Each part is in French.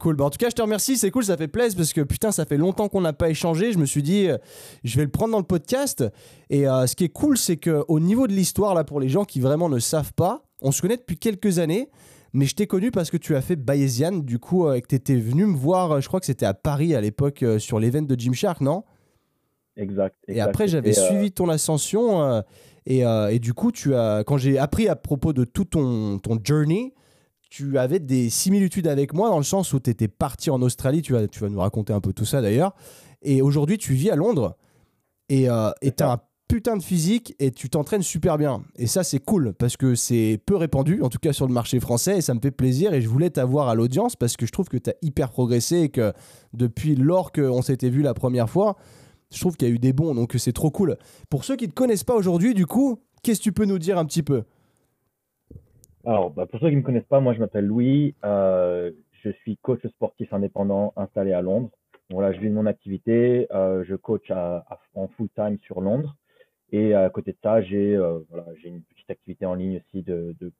Cool. Bah, en tout cas, je te remercie. C'est cool, ça fait plaisir parce que putain, ça fait longtemps qu'on n'a pas échangé. Je me suis dit, euh, je vais le prendre dans le podcast. Et euh, ce qui est cool, c'est qu'au niveau de l'histoire, là, pour les gens qui vraiment ne savent pas, on se connaît depuis quelques années. Mais je t'ai connu parce que tu as fait Bayesian, du coup, euh, et que tu étais venu me voir, je crois que c'était à Paris à l'époque, sur l'event de Gymshark, non? Exact, Et après, j'avais suivi ton ascension. Et, et, du coup, tu as, quand j'ai appris à propos de tout ton, ton journey, tu avais des similitudes avec moi dans le sens où tu étais parti en Australie, tu vas, tu vas nous raconter un peu tout ça d'ailleurs, et aujourd'hui tu vis à Londres, et euh, tu as un putain de physique et tu t'entraînes super bien. Et ça c'est cool, parce que c'est peu répandu, en tout cas sur le marché français, et ça me fait plaisir, et je voulais t'avoir à l'audience, parce que je trouve que tu as hyper progressé, et que depuis lors qu'on s'était vu la première fois, je trouve qu'il y a eu des bons, donc c'est trop cool. Pour ceux qui ne te connaissent pas aujourd'hui, du coup, qu'est-ce que tu peux nous dire un petit peu? Alors, bah, pour ceux qui ne me connaissent pas, moi je m'appelle Louis. Euh, je suis coach sportif indépendant installé à Londres. Voilà, je vis mon activité. Euh, je coach à, en full time sur Londres. Et à côté de ça, j'ai euh, voilà, une petite activité en ligne aussi de, de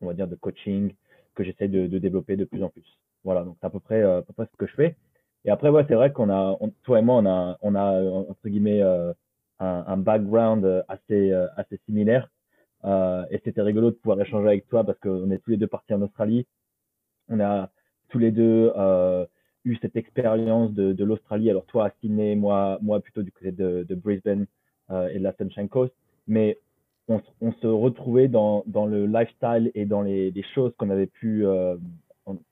on va dire de coaching que j'essaie de, de, développer de plus en plus. Voilà, donc c'est à peu près à peu près ce que je fais. Et après, ouais, c'est vrai qu'on a, toi et moi, on a, on a entre guillemets un, un background assez assez similaire. Euh, et c'était rigolo de pouvoir échanger avec toi parce qu'on est tous les deux partis en Australie. On a tous les deux euh, eu cette expérience de, de l'Australie. Alors toi à Sydney, moi, moi plutôt du côté de, de Brisbane euh, et de la Sunshine Coast. Mais on, on se retrouvait dans, dans, le lifestyle et dans les, les choses qu'on avait pu euh,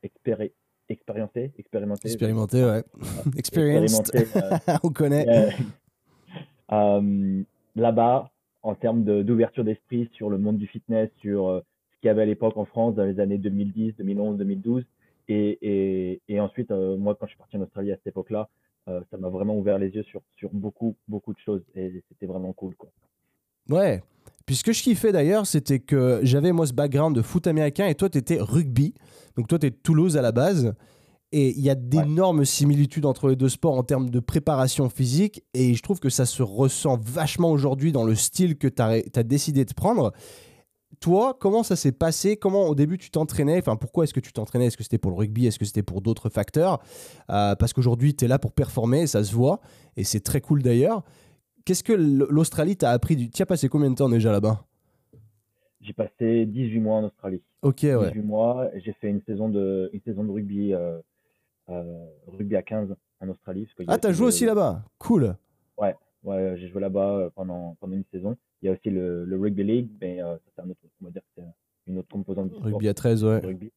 expérimenter expérimenter, expérimenter. Expérimenter, ouais. Experienced. on connaît. Euh, Là-bas, en termes d'ouverture d'esprit sur le monde du fitness, sur euh, ce qu'il y avait à l'époque en France dans les années 2010, 2011, 2012. Et, et, ensuite, euh, moi, quand je suis parti en Australie à cette époque-là, euh, ça m'a vraiment ouvert les yeux sur, sur beaucoup, beaucoup de choses. Et c'était vraiment cool. Quoi. Ouais. Puis ce que je kiffais d'ailleurs, c'était que j'avais moi ce background de foot américain et toi, tu étais rugby. Donc toi, tu es de Toulouse à la base. Et il y a d'énormes similitudes entre les deux sports en termes de préparation physique. Et je trouve que ça se ressent vachement aujourd'hui dans le style que tu as, décidé de prendre. Toi, comment ça s'est passé? Comment au début tu t'entraînais? Enfin, pourquoi est-ce que tu t'entraînais? Est-ce que c'était pour le rugby? Est-ce que c'était pour d'autres facteurs? Euh, Parce qu'aujourd'hui, tu es là pour performer, ça se voit. Et c'est très cool d'ailleurs. Qu'est-ce que l'Australie t'a appris du... Tu as passé combien de temps déjà là-bas? J'ai passé 18 mois en Australie. Ok, ouais. 18 mois. J'ai fait une saison de, une saison de rugby. Euh, euh, rugby à 15 en Australie. Parce ah, t'as joué aussi là-bas Cool. Ouais, ouais j'ai joué là-bas euh, pendant, pendant une saison. Il y a aussi le, le Rugby League, mais euh, c'est un autre, on va dire c'est une autre composante du Rugby à 13, ouais. Rugby.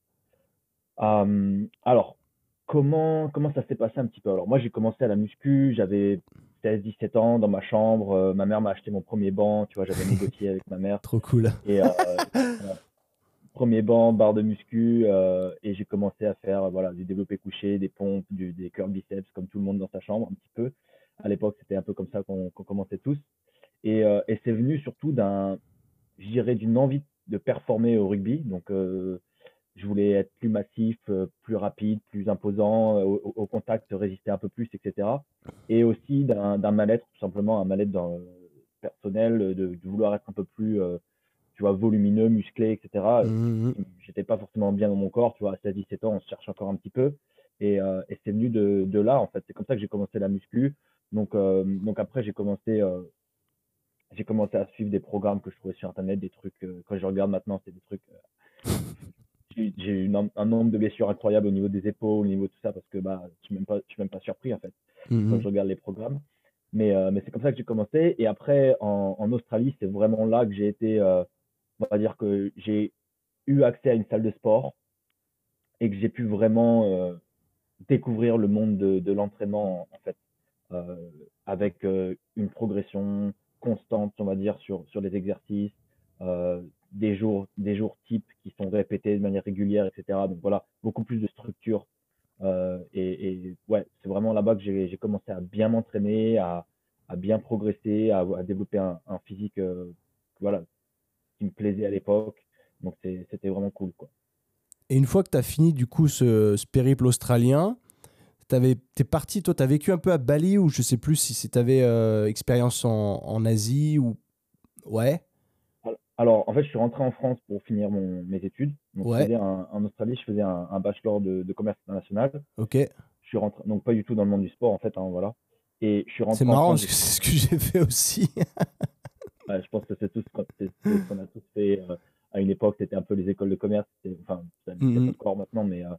alors, comment, comment ça s'est passé un petit peu? Alors, moi, j'ai commencé à la muscu, j'avais 16-17 ans dans ma chambre. ma mère m'a acheté mon premier banc, tu vois, j'avais négocié avec ma mère. Trop cool. Et premier banc, barre de muscu, euh, et j'ai commencé à faire voilà du développé couché, des pompes, des curls biceps, comme tout le monde dans sa chambre un petit peu. À l'époque, c'était un peu comme ça qu'on commençait tous. Et, euh, et c'est venu surtout d'un, j'irais d'une envie de performer au rugby. Donc, euh, je voulais être plus massif, plus rapide, plus imposant, au, contact, résister un peu plus, etc. Et aussi d'un mal-être, tout simplement un mal-être personnel, de, vouloir être un peu plus tu vois, volumineux, musclé, etc. Mmh, mmh. J'étais pas forcément bien dans mon corps, tu vois, à 16-17 ans, on se cherche encore un petit peu. Et, euh, et c'est venu de, de, là, en fait. C'est comme ça que j'ai commencé la muscu. Donc, euh, donc après, j'ai commencé, euh, j'ai commencé à suivre des programmes que je trouvais sur Internet, des trucs, euh, quand je regarde maintenant, c'est des trucs. Euh, j'ai eu un, nombre de blessures incroyables au niveau des épaules, au niveau de tout ça, parce que bah, je suis même pas, je suis même pas surpris, en fait, mmh, quand je regarde les programmes. Mais, mais c'est comme ça que j'ai commencé. Et après, en, en Australie, c'est vraiment là que j'ai été on va dire que j'ai eu accès à une salle de sport et que j'ai pu vraiment euh, découvrir le monde de, l'entraînement en fait euh, avec euh, une progression constante on va dire sur sur les exercices des jours des jours types qui sont répétés de manière régulière etc donc voilà beaucoup plus de structure et, ouais c'est vraiment là-bas que j'ai commencé à bien m'entraîner à, bien progresser à, à développer un, un physique voilà qui me plaisait à l'époque. Donc c'était vraiment cool. Quoi. Et une fois que tu as fini du coup ce, périple australien, tu es parti, toi, tu as vécu un peu à Bali ou je sais plus si tu avais euh, expérience en, en, Asie ou. Ouais. alors, en fait, je suis rentré en France pour finir mon, mes études. Donc, je Ouais. faisais un- en Australie, je faisais un, un bachelor de, de commerce international. Ok. Je suis rentré, donc pas du tout dans le monde du sport, en fait, hein, voilà. Et je suis rentré C'est en marrant France. parce que c'est ce que j'ai fait aussi. Ouais, je pense que c'est tout ce qu'on a tous fait euh, à une époque. C'était un peu les écoles de commerce. Enfin, ça Mhm. n'existe pas encore maintenant, mais euh,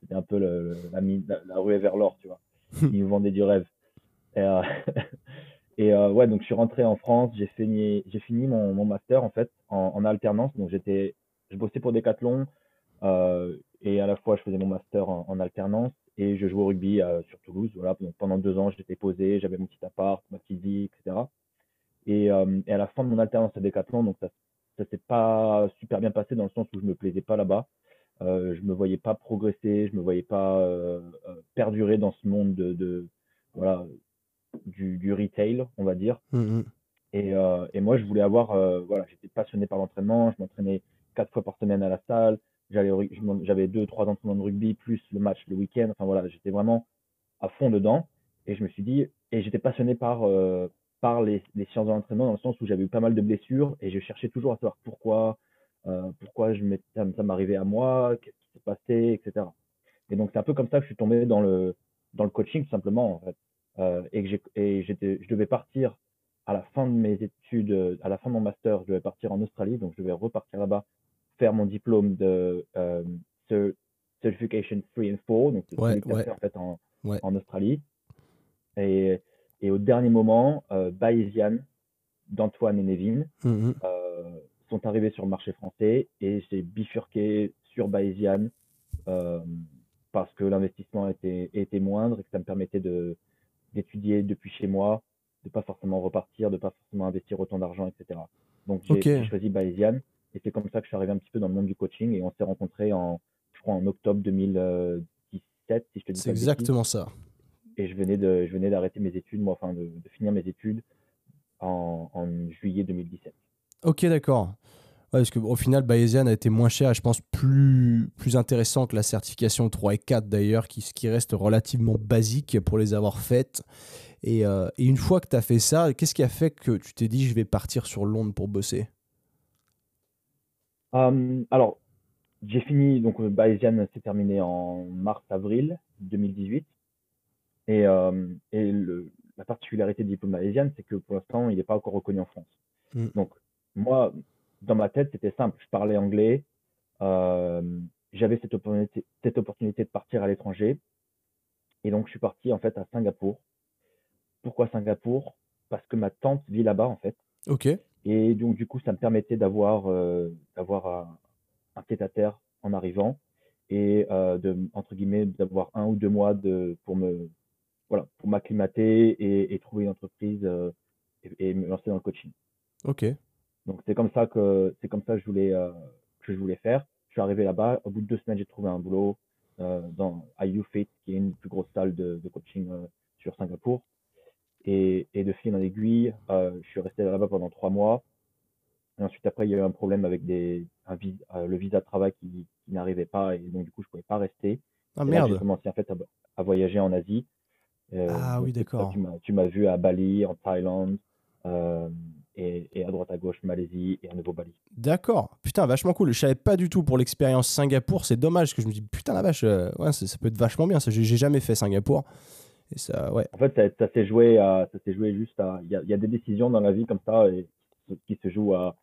c'était un peu le, la, la, la ruée vers l'or, tu vois. Ils nous vendaient du rêve. Et, euh, et euh, ouais, donc je suis rentré en France. J'ai fini, j'ai fini mon, mon master en fait en, en alternance. Donc j'étais, je bossais pour Decathlon et à la fois je faisais mon master en, en alternance et je jouais au rugby sur Toulouse. Voilà, donc pendant deux ans j'étais posé, j'avais mon petit appart, ma petite vie, etc. Et, euh, et à la fin de mon alternance à Decathlon, donc ça, ça s'est pas super bien passé dans le sens où je me plaisais pas là-bas. Euh, je me voyais pas progresser, je me voyais pas euh, euh, perdurer dans ce monde de, de voilà du, du retail, on va dire. Mhm. Et, euh, et moi, je voulais avoir, voilà, j'étais passionné par l'entraînement. Je m'entraînais quatre fois par semaine à la salle. J'avais deux, trois entraînements de rugby plus le match le week-end. Enfin voilà, j'étais vraiment à fond dedans. Et je me suis dit, et j'étais passionné par par les, les sciences de l'entraînement dans le sens où j'avais eu pas mal de blessures et je cherchais toujours à savoir pourquoi, euh, pourquoi je ça, ça m'arrivait à moi, qu'est-ce qui s'est passé, etc. Et donc c'est un peu comme ça que je suis tombé dans le dans le coaching tout simplement en fait. Euh, et que et je devais partir à la fin de mes études, euh, à la fin de mon master, je devais partir en Australie, donc je devais repartir là-bas, faire mon diplôme de euh, cer- Certification 3 and 4, donc c'est Ouais, ouais. en fait en, Ouais. en Australie. Et, et au dernier moment, euh, Bayesian, d'Antoine et Nevin, Mhm. euh, sont arrivés sur le marché français et j'ai bifurqué sur Bayesian euh, parce que l'investissement était, était moindre et que ça me permettait de d'étudier depuis chez moi, de pas forcément repartir, de pas forcément investir autant d'argent, etc. Donc j'ai choisi Bayesian et c'est comme ça que je suis arrivé un petit peu dans le monde du coaching et on s'est rencontrés en, je crois, en octobre 2017, si je te dis C'est exactement ça. Et je venais de, je venais d'arrêter mes études, moi, enfin de, de finir mes études en, en juillet 2017. Ok, d'accord. Ouais, parce qu'au final, Bayesian a été moins cher et je pense plus, plus intéressant que la certification 3 et 4 d'ailleurs, qui, qui reste relativement basique pour les avoir faites. Et, euh, et une fois que tu as fait ça, qu'est-ce qui a fait que tu t'es dit je vais partir sur Londres pour bosser? Euh, alors, j'ai fini, donc Bayesian s'est terminé en mars-avril 2018. Et, euh, et le, la particularité du diplôme Bayesian, c'est que pour l'instant, il n'est pas encore reconnu en France. Mm. Donc, moi, dans ma tête, c'était simple. Je parlais anglais. euh, j'avais cette opportunité, cette opportunité de partir à l'étranger. Et donc, je suis parti en fait à Singapour. Pourquoi Singapour? Parce que ma tante vit là-bas en fait. Ok. Et donc, du coup, ça me permettait d'avoir euh, d'avoir un, un pied-à-terre en arrivant et euh, de, entre guillemets, d'avoir un ou deux mois de, pour me, voilà, pour m'acclimater et, et trouver une entreprise euh, et, et me lancer dans le coaching. Ok. Donc, c'est comme ça que, c'est comme ça que je voulais, euh, que je voulais faire. Je suis arrivé là-bas. Au bout de deux semaines, j'ai trouvé un boulot euh, dans, à YouFit, qui est une des plus grosses salles de, de coaching sur Singapour. Et, et de fil en aiguille, je suis resté là-bas pendant trois mois. Et ensuite, après, il y a eu un problème avec des, un vis- le visa de travail qui, qui n'arrivait pas. Et donc, du coup, je pouvais pas rester. Ah là, j'ai merde. commencé en fait à, à voyager en Asie. Euh, Ah oui, d'accord. Tu m'as, vu à Bali, en Thaïlande, euh, et, et à droite à gauche, Malaisie et à nouveau Bali. D'accord. Putain, vachement cool. Je savais pas du tout pour l'expérience Singapour. C'est dommage parce que je me dis putain la vache, euh, ouais, ça, ça peut être vachement bien. Ça, j'ai jamais fait Singapour. Et ça, ouais. En fait, ça, ça s'est joué à, ça s'est joué juste à, il y y a des décisions dans la vie comme ça et qui se jouent à,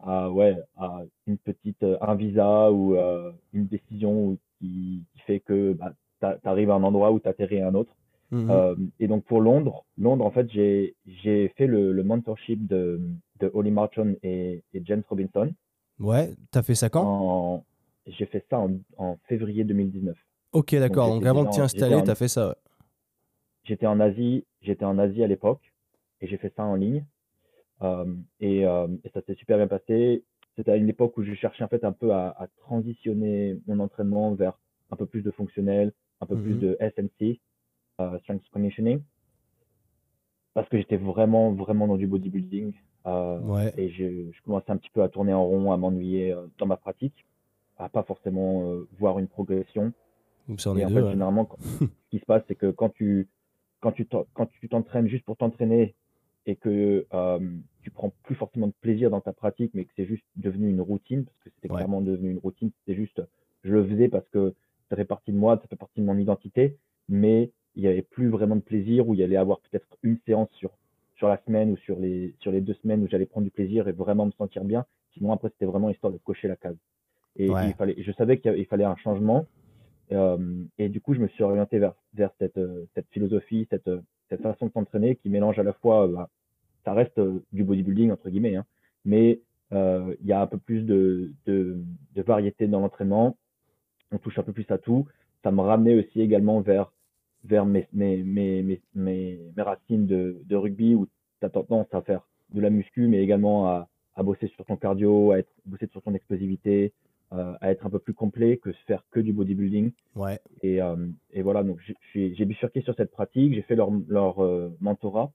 à ouais, à une petite, un visa ou euh, une décision qui, qui fait que bah, tu arrives à un endroit où tu atterris à un autre. Mhm. Euh, et donc pour Londres, Londres en fait j'ai fait le, le mentorship de, de Holly Marchon et, et James Robinson. Ouais, t'as fait ça quand? J'ai fait ça en, en février 2019. Ok, d'accord. Donc, j'étais avant de t'y installer, t'as fait ça. ouais. J'étais en Asie, j'étais en Asie à l'époque et j'ai fait ça en ligne. Euh, et, euh, et ça s'est super bien passé. C'était à une époque où je cherchais en fait un peu à, à transitionner mon entraînement vers un peu plus de fonctionnel, un peu plus Mhm. de SNC, euh, Strength Conditioning, parce que j'étais vraiment, vraiment dans du bodybuilding. Euh, Ouais. et je, je commençais un petit peu à tourner en rond, à m'ennuyer euh, dans ma pratique, à pas forcément euh, voir une progression. Donc ça en Et est en deux. fait, ouais. généralement, quand- ce qui se passe, c'est que quand tu quand tu quand tu t'entraînes juste pour t'entraîner et que tu prends plus forcément de plaisir dans ta pratique, mais que c'est juste devenu une routine, parce que c'était clairement devenu une routine, c'était juste, je le faisais parce que ça fait partie de moi, ça fait partie de mon identité, mais il n'y avait plus vraiment de plaisir, où il y allait avoir peut-être une séance sur, sur la semaine ou sur les, sur les deux semaines où j'allais prendre du plaisir et vraiment me sentir bien. Sinon, après, c'était vraiment histoire de cocher la case. Et il fallait, je savais qu'il fallait un changement. Euh, et du coup, je me suis orienté vers, vers cette, euh, cette philosophie, cette, cette façon de s'entraîner qui mélange à la fois, bah, ça reste du bodybuilding entre guillemets, hein, mais il y a un peu plus de, de, de variété dans l'entraînement. On touche un peu plus à tout. Ça me ramenait aussi également vers vers mes, mes, mes, mes, mes, racines de, de rugby où tu as tendance à faire de la muscu, mais également à, à bosser sur ton cardio, à être, bosser sur ton explosivité, euh, à être un peu plus complet que faire que du bodybuilding. Ouais. Et, euh, et voilà, donc j'ai bifurqué sur cette pratique, j'ai fait leur, leur euh, mentorat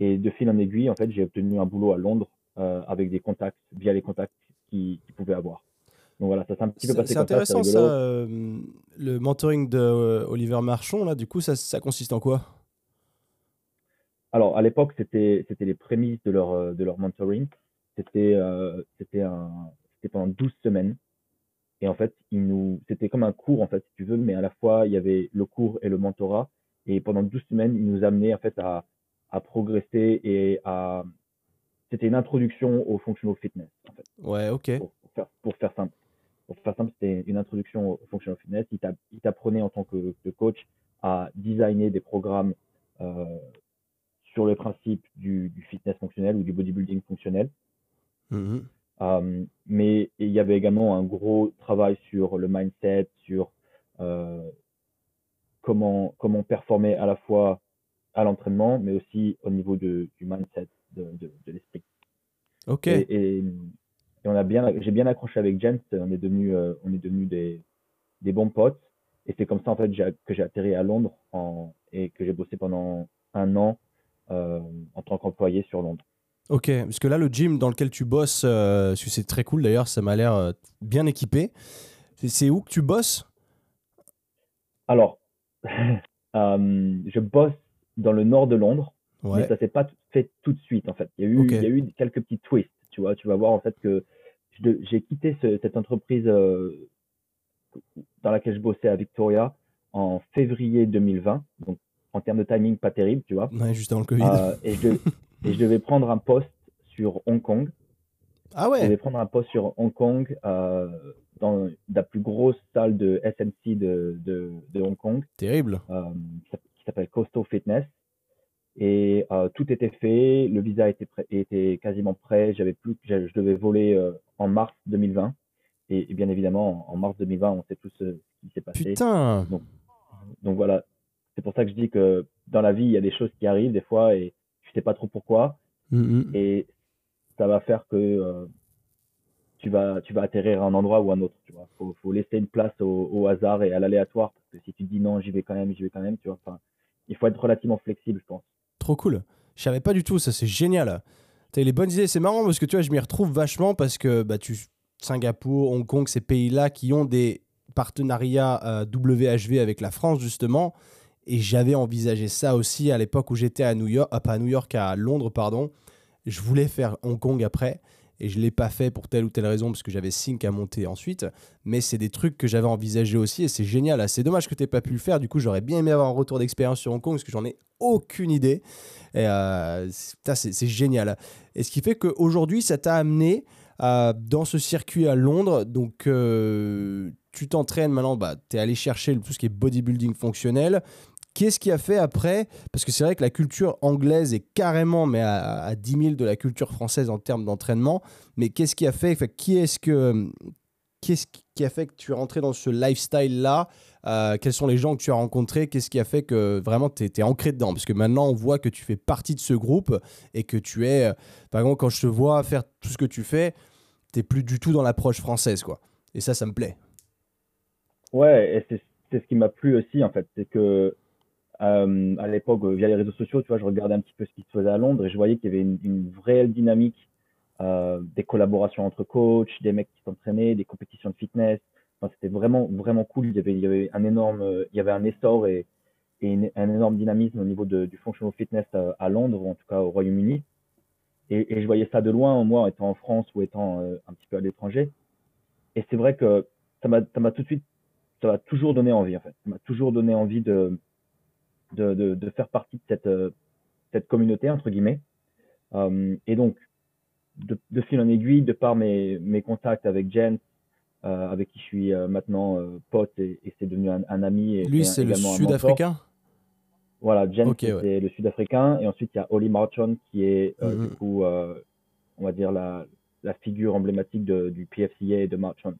et de fil en aiguille, en fait, j'ai obtenu un boulot à Londres avec des contacts, via les contacts qu'ils qui pouvaient avoir. Donc voilà, ça s'est un petit peu passé C'est intéressant ça, le mentoring de euh, Oliver Marchon, là, du coup, ça, ça consiste en quoi? Alors, à l'époque, c'était les prémices de leur, euh, de leur mentoring. C'était c'était pendant 12 semaines. Et en fait, nous c'était comme un cours, en fait, si tu veux, mais à la fois, il y avait le cours et le mentorat. Et pendant 12 semaines, ils nous amenaient, en fait, à, à progresser et à... C'était une introduction au functional fitness, en fait. Ouais, ok. Pour, faire, pour faire simple pour faire simple, c'était une introduction au functional fitness. Il t'apprenait en tant que, coach à designer des programmes euh, sur le principe du, fitness fonctionnel ou du bodybuilding fonctionnel. Mm-hmm. Euh, mais il y avait également un gros travail sur le mindset, sur euh, comment, comment performer à la fois à l'entraînement, mais aussi au niveau de, du mindset, de, de, l'esprit. Ok. et, on a bien, j'ai bien accroché avec James. On est devenu, euh, on est devenu des, des bons potes. Et c'est comme ça en fait que j'ai atterri à Londres en, et que j'ai bossé pendant un an euh, en tant qu'employé sur Londres. Ok, parce que là le gym dans lequel tu bosses, euh, c'est très cool d'ailleurs, ça m'a l'air bien équipé. C'est où que tu bosses? Alors, je bosse dans le nord de Londres, mais ça s'est pas fait tout de suite en fait. Il y a eu, il y a eu quelques petits twists. Tu vois, tu vas voir en fait que j'ai quitté cette entreprise euh, dans laquelle je bossais à Victoria en février 2020. Donc, en termes de timing, pas terrible, tu vois. Ouais, juste avant le Covid. Euh, et, je, et, je, devais prendre un poste sur Hong Kong. Ah ouais Je devais prendre un poste sur Hong Kong euh, dans la plus grosse salle de SMC de, de, de Hong Kong. Terrible. qui s'appelle Coastal Fitness. Et euh, tout était fait, le visa était, était quasiment prêt, j'avais plus, je devais voler euh, en mars 2020. Et, bien évidemment, en, mars 2020, on sait tous ce qui s'est passé. Putain donc, donc voilà, c'est pour ça que je dis que dans la vie, il y a des choses qui arrivent des fois et je sais pas trop pourquoi. Mm-hmm. Et ça va faire que euh, tu, vas, tu vas atterrir à un endroit ou à un autre. Tu vois, faut, faut laisser une place au, au hasard et à l'aléatoire parce que si tu dis non, j'y vais quand même, j'y vais quand même, tu vois. Enfin, il faut être relativement flexible, je pense cool. Je savais pas du tout, ça c'est génial. T'as les bonnes idées, c'est marrant parce que tu vois, je m'y retrouve vachement parce que bah, tu, Singapour, Hong Kong, ces pays-là qui ont des partenariats WHV avec la France justement. Et j'avais envisagé ça aussi à l'époque où j'étais à New York, pas à New York, à Londres, pardon. Je voulais faire Hong Kong après et je ne l'ai pas fait pour telle ou telle raison parce que j'avais Sync à monter ensuite. Mais c'est des trucs que j'avais envisagé aussi et c'est génial. C'est dommage que tu n'aies pas pu le faire. Du coup, j'aurais bien aimé avoir un retour d'expérience sur Hong Kong parce que j'en ai aucune idée. Euh, c'est génial. Et ce qui fait qu'aujourd'hui, ça t'a amené euh, dans ce circuit à Londres. Donc, euh, tu t'entraînes maintenant, bah, tu es allé chercher tout ce qui est bodybuilding fonctionnel. Qu'est-ce qui a fait après? Parce que c'est vrai que la culture anglaise est carrément mais à, à 10 000 de la culture française en termes d'entraînement. Mais qu'est-ce qui a fait? Qui est-ce que Qu'est-ce qui a fait que tu es rentré dans ce lifestyle-là? Euh, Quels sont les gens que tu as rencontrés? Qu'est-ce qui a fait que vraiment tu es, ancré dedans? Parce que maintenant, on voit que tu fais partie de ce groupe et que tu es. Euh, par exemple, quand je te vois faire tout ce que tu fais, tu n'es plus du tout dans l'approche française. quoi. Et ça, ça me plaît. Ouais, et c'est ce qui m'a plu aussi, en fait. C'est que euh, à l'époque, via les réseaux sociaux, tu vois, je regardais un petit peu ce qui se faisait à Londres et je voyais qu'il y avait une, une vraie dynamique, euh, des collaborations entre coachs, des mecs qui s'entraînaient, des compétitions de fitness. Enfin, c'était vraiment, vraiment cool. Il y avait, il y avait un énorme, il y avait un essor et, et un énorme dynamisme au niveau de, du functional fitness à, Londres, ou en tout cas au Royaume-Uni. Et, et, je voyais ça de loin, moi, étant en France ou étant euh, un petit peu à l'étranger. Et c'est vrai que ça m'a tout de suite, ça m'a toujours donné envie, en fait. Ça m'a toujours donné envie de, de, de, de faire partie de cette, euh, cette communauté, entre guillemets. Euh, et donc, de, de, fil en aiguille, de par mes, mes contacts avec Jen, euh, avec qui je suis euh, maintenant euh, pote et, et c'est devenu un, un, ami. Et Lui, c'est le Sud-Africain? Voilà, Jen, okay, c'est le Sud-Africain. Et ensuite, il y a Oli Marchon, qui est mm -hmm. du coup, on va dire, la, la figure emblématique de, du PFCA et de Marchon.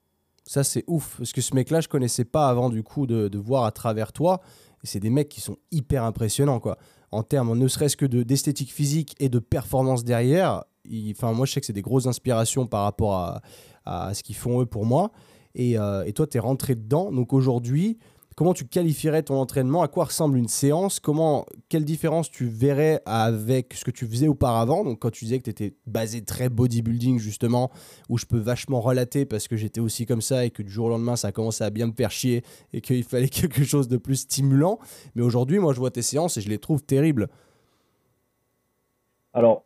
Ça, c'est ouf, parce que ce mec-là, je connaissais pas avant, du coup, de, de voir à travers toi. C'est des mecs qui sont hyper impressionnants, quoi. En termes, ne serait-ce que d'esthétique physique et de performance derrière. Enfin, moi, je sais que c'est des grosses inspirations par rapport à, à ce qu'ils font eux pour moi. Et, euh, et toi, tu es rentré dedans. Donc aujourd'hui, comment tu qualifierais ton entraînement? À quoi ressemble une séance? Comment, Quelle différence tu verrais avec ce que tu faisais auparavant? Donc quand tu disais que tu étais basé très bodybuilding justement, où je peux vachement relater parce que j'étais aussi comme ça et que du jour au lendemain ça a commencé à bien me faire chier et qu'il fallait quelque chose de plus stimulant. Mais aujourd'hui, moi je vois tes séances et je les trouve terribles. Alors,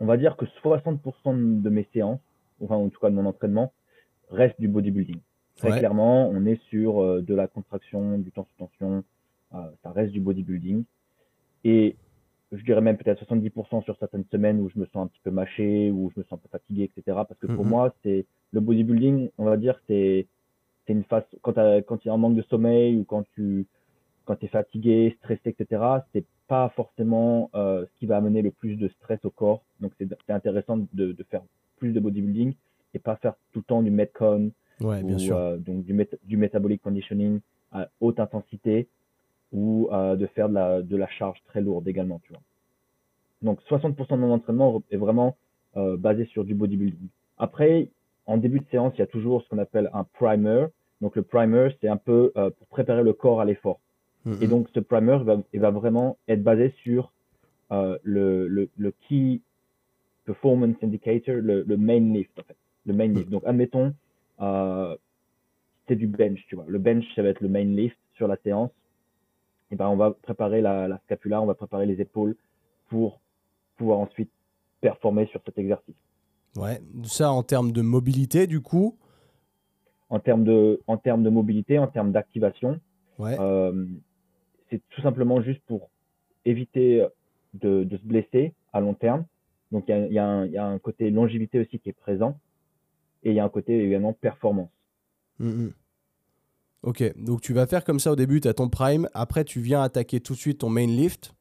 on va dire que 60% de mes séances enfin en tout cas de mon entraînement, reste du bodybuilding. Très ouais. clairement, on est sur euh, de la contraction, du temps sous tension, euh, ça reste du bodybuilding. Et je dirais même peut-être 70% sur certaines semaines où je me sens un petit peu mâché, où je me sens un peu fatigué, etc. Parce que pour mm -hmm. moi, c'est le bodybuilding, on va dire, c'est c'est une phase quand quand il y a un manque de sommeil ou quand tu quand es fatigué, stressé, etc. C'est pas forcément euh, ce qui va amener le plus de stress au corps. Donc c'est intéressant de, de faire plus de bodybuilding et pas faire tout le temps du metcon ouais, ou euh, donc du, met du metabolic conditioning à haute intensité ou euh, de faire de la, de la charge très lourde également, tu vois. Donc 60% de mon entraînement est vraiment euh, basé sur du bodybuilding. Après, en début de séance, il y a toujours ce qu'on appelle un primer. Donc le primer, c'est un peu pour préparer le corps à l'effort. Mm -hmm. Et donc ce primer va, il va vraiment être basé sur le, le, le key performance indicator, le, le main lift en fait. Le main lift. Donc admettons, euh, c'est du bench, tu vois. Le bench, ça va être le main lift sur la séance. Et ben on va préparer la, la scapula, on va préparer les épaules pour pouvoir ensuite performer sur cet exercice. Ouais, ça en termes de mobilité du coup? En termes de, en termes de mobilité, en termes d'activation, ouais. euh, c'est tout simplement juste pour éviter de, de, se blesser à long terme. Donc il y, y, y a, un côté longévité aussi qui est présent et il y a un côté également performance. Mm -hmm. Ok, donc tu vas faire comme ça au début, tu as ton prime, après tu viens attaquer tout de suite ton main lift.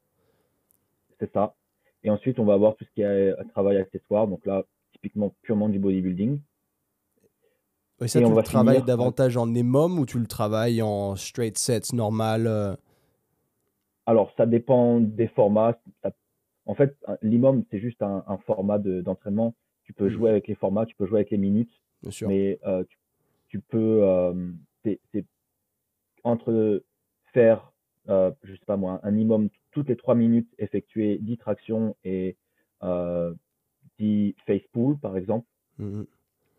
C'est ça. Et ensuite on va avoir tout ce qui est un travail accessoire, donc là typiquement purement du bodybuilding. Et ça, et tu le travailles davantage en EMOM ou tu le travailles en straight sets normal euh... Alors ça dépend des formats. En fait, l'IMOM, c'est juste un, un format d'entraînement. De, tu peux mmh. jouer avec les formats, tu peux jouer avec les minutes. Bien sûr. Mais euh, tu, tu, peux. Euh, c'est entre faire, euh, je sais pas moi, un IMOM toutes les trois minutes, effectuer 10 tractions et 10 face pull, par exemple, mmh.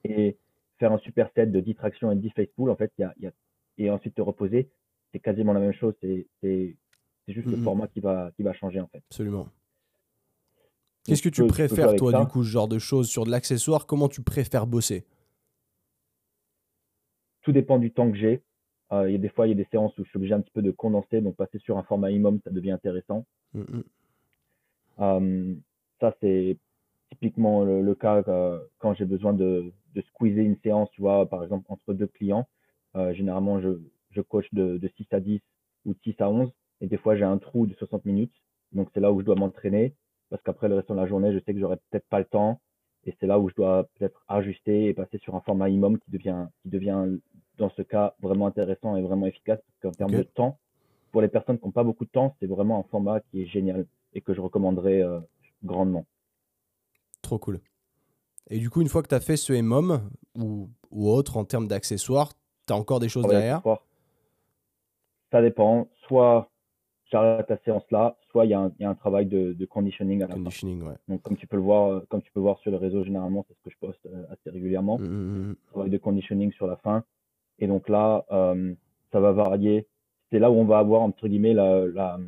et faire un superset de 10 tractions et 10 face pull, en fait, y a, y a, et ensuite te reposer, c'est quasiment la même chose. C'est juste mmh. le format qui va, qui va changer, en fait. Absolument. Qu'est-ce que tu préfères, toi, du coup, ce genre de choses sur de l'accessoire? Comment tu préfères bosser? Tout dépend du temps que j'ai. Euh, il y a des fois, il y a des séances où je suis obligé un petit peu de condenser, donc passer sur un format IMOM, ça devient intéressant. Mm -hmm. euh, ça, c'est typiquement le, le cas euh, quand j'ai besoin de, de, squeezer une séance, tu vois, par exemple, entre deux clients. Euh, généralement, je, je coach de, de 6 à 10 ou de 6 à 11, et des fois, j'ai un trou de 60 minutes. Donc, c'est là où je dois m'entraîner parce qu'après le reste de la journée, je sais que j'aurai peut-être pas le temps. Et c'est là où je dois peut-être ajuster et passer sur un format IMOM qui devient, qui devient, dans ce cas, vraiment intéressant et vraiment efficace. Parce qu'en termes okay. de temps, pour les personnes qui n'ont pas beaucoup de temps, c'est vraiment un format qui est génial et que je recommanderais euh, grandement. Trop cool. Et du coup, une fois que tu as fait ce IMOM ou, ou autre en termes d'accessoires, tu as encore des choses derrière? Ça dépend. Soit j'arrête la séance là, soit il y, y, a un travail de, de conditioning à la conditioning, fin. Ouais. Donc comme tu peux le voir, comme tu peux voir sur le réseau généralement, c'est ce que je poste euh, assez régulièrement. Mm -hmm. Travail de conditioning sur la fin. Et donc là, euh, ça va varier c'est là où on va avoir, entre guillemets, la, la,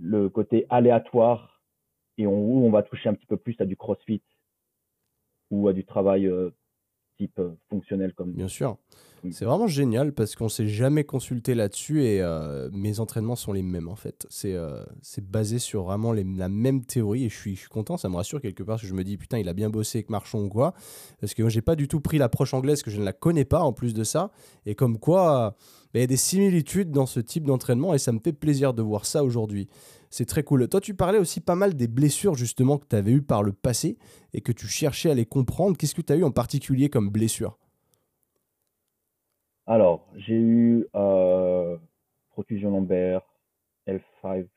le côté aléatoire et on, où on va toucher un petit peu plus à du crossfit ou à du travail euh, type euh, fonctionnel comme. Bien sûr. C'est vraiment génial parce qu'on s'est jamais consulté là-dessus et euh, mes entraînements sont les mêmes en fait. C'est c'est basé sur vraiment la même théorie et je suis, content, ça me rassure quelque part parce que je me dis putain il a bien bossé avec Marchand ou quoi. Parce que moi j'ai pas du tout pris l'approche anglaise que je ne la connais pas en plus de ça. Et comme quoi il y a des similitudes dans ce type d'entraînement et ça me fait plaisir de voir ça aujourd'hui. C'est très cool. Toi, tu parlais aussi pas mal des blessures justement que tu avais eues par le passé et que tu cherchais à les comprendre. Qu'est-ce que tu as eu en particulier comme blessure? Alors, j'ai eu euh, protusion lombaire L5,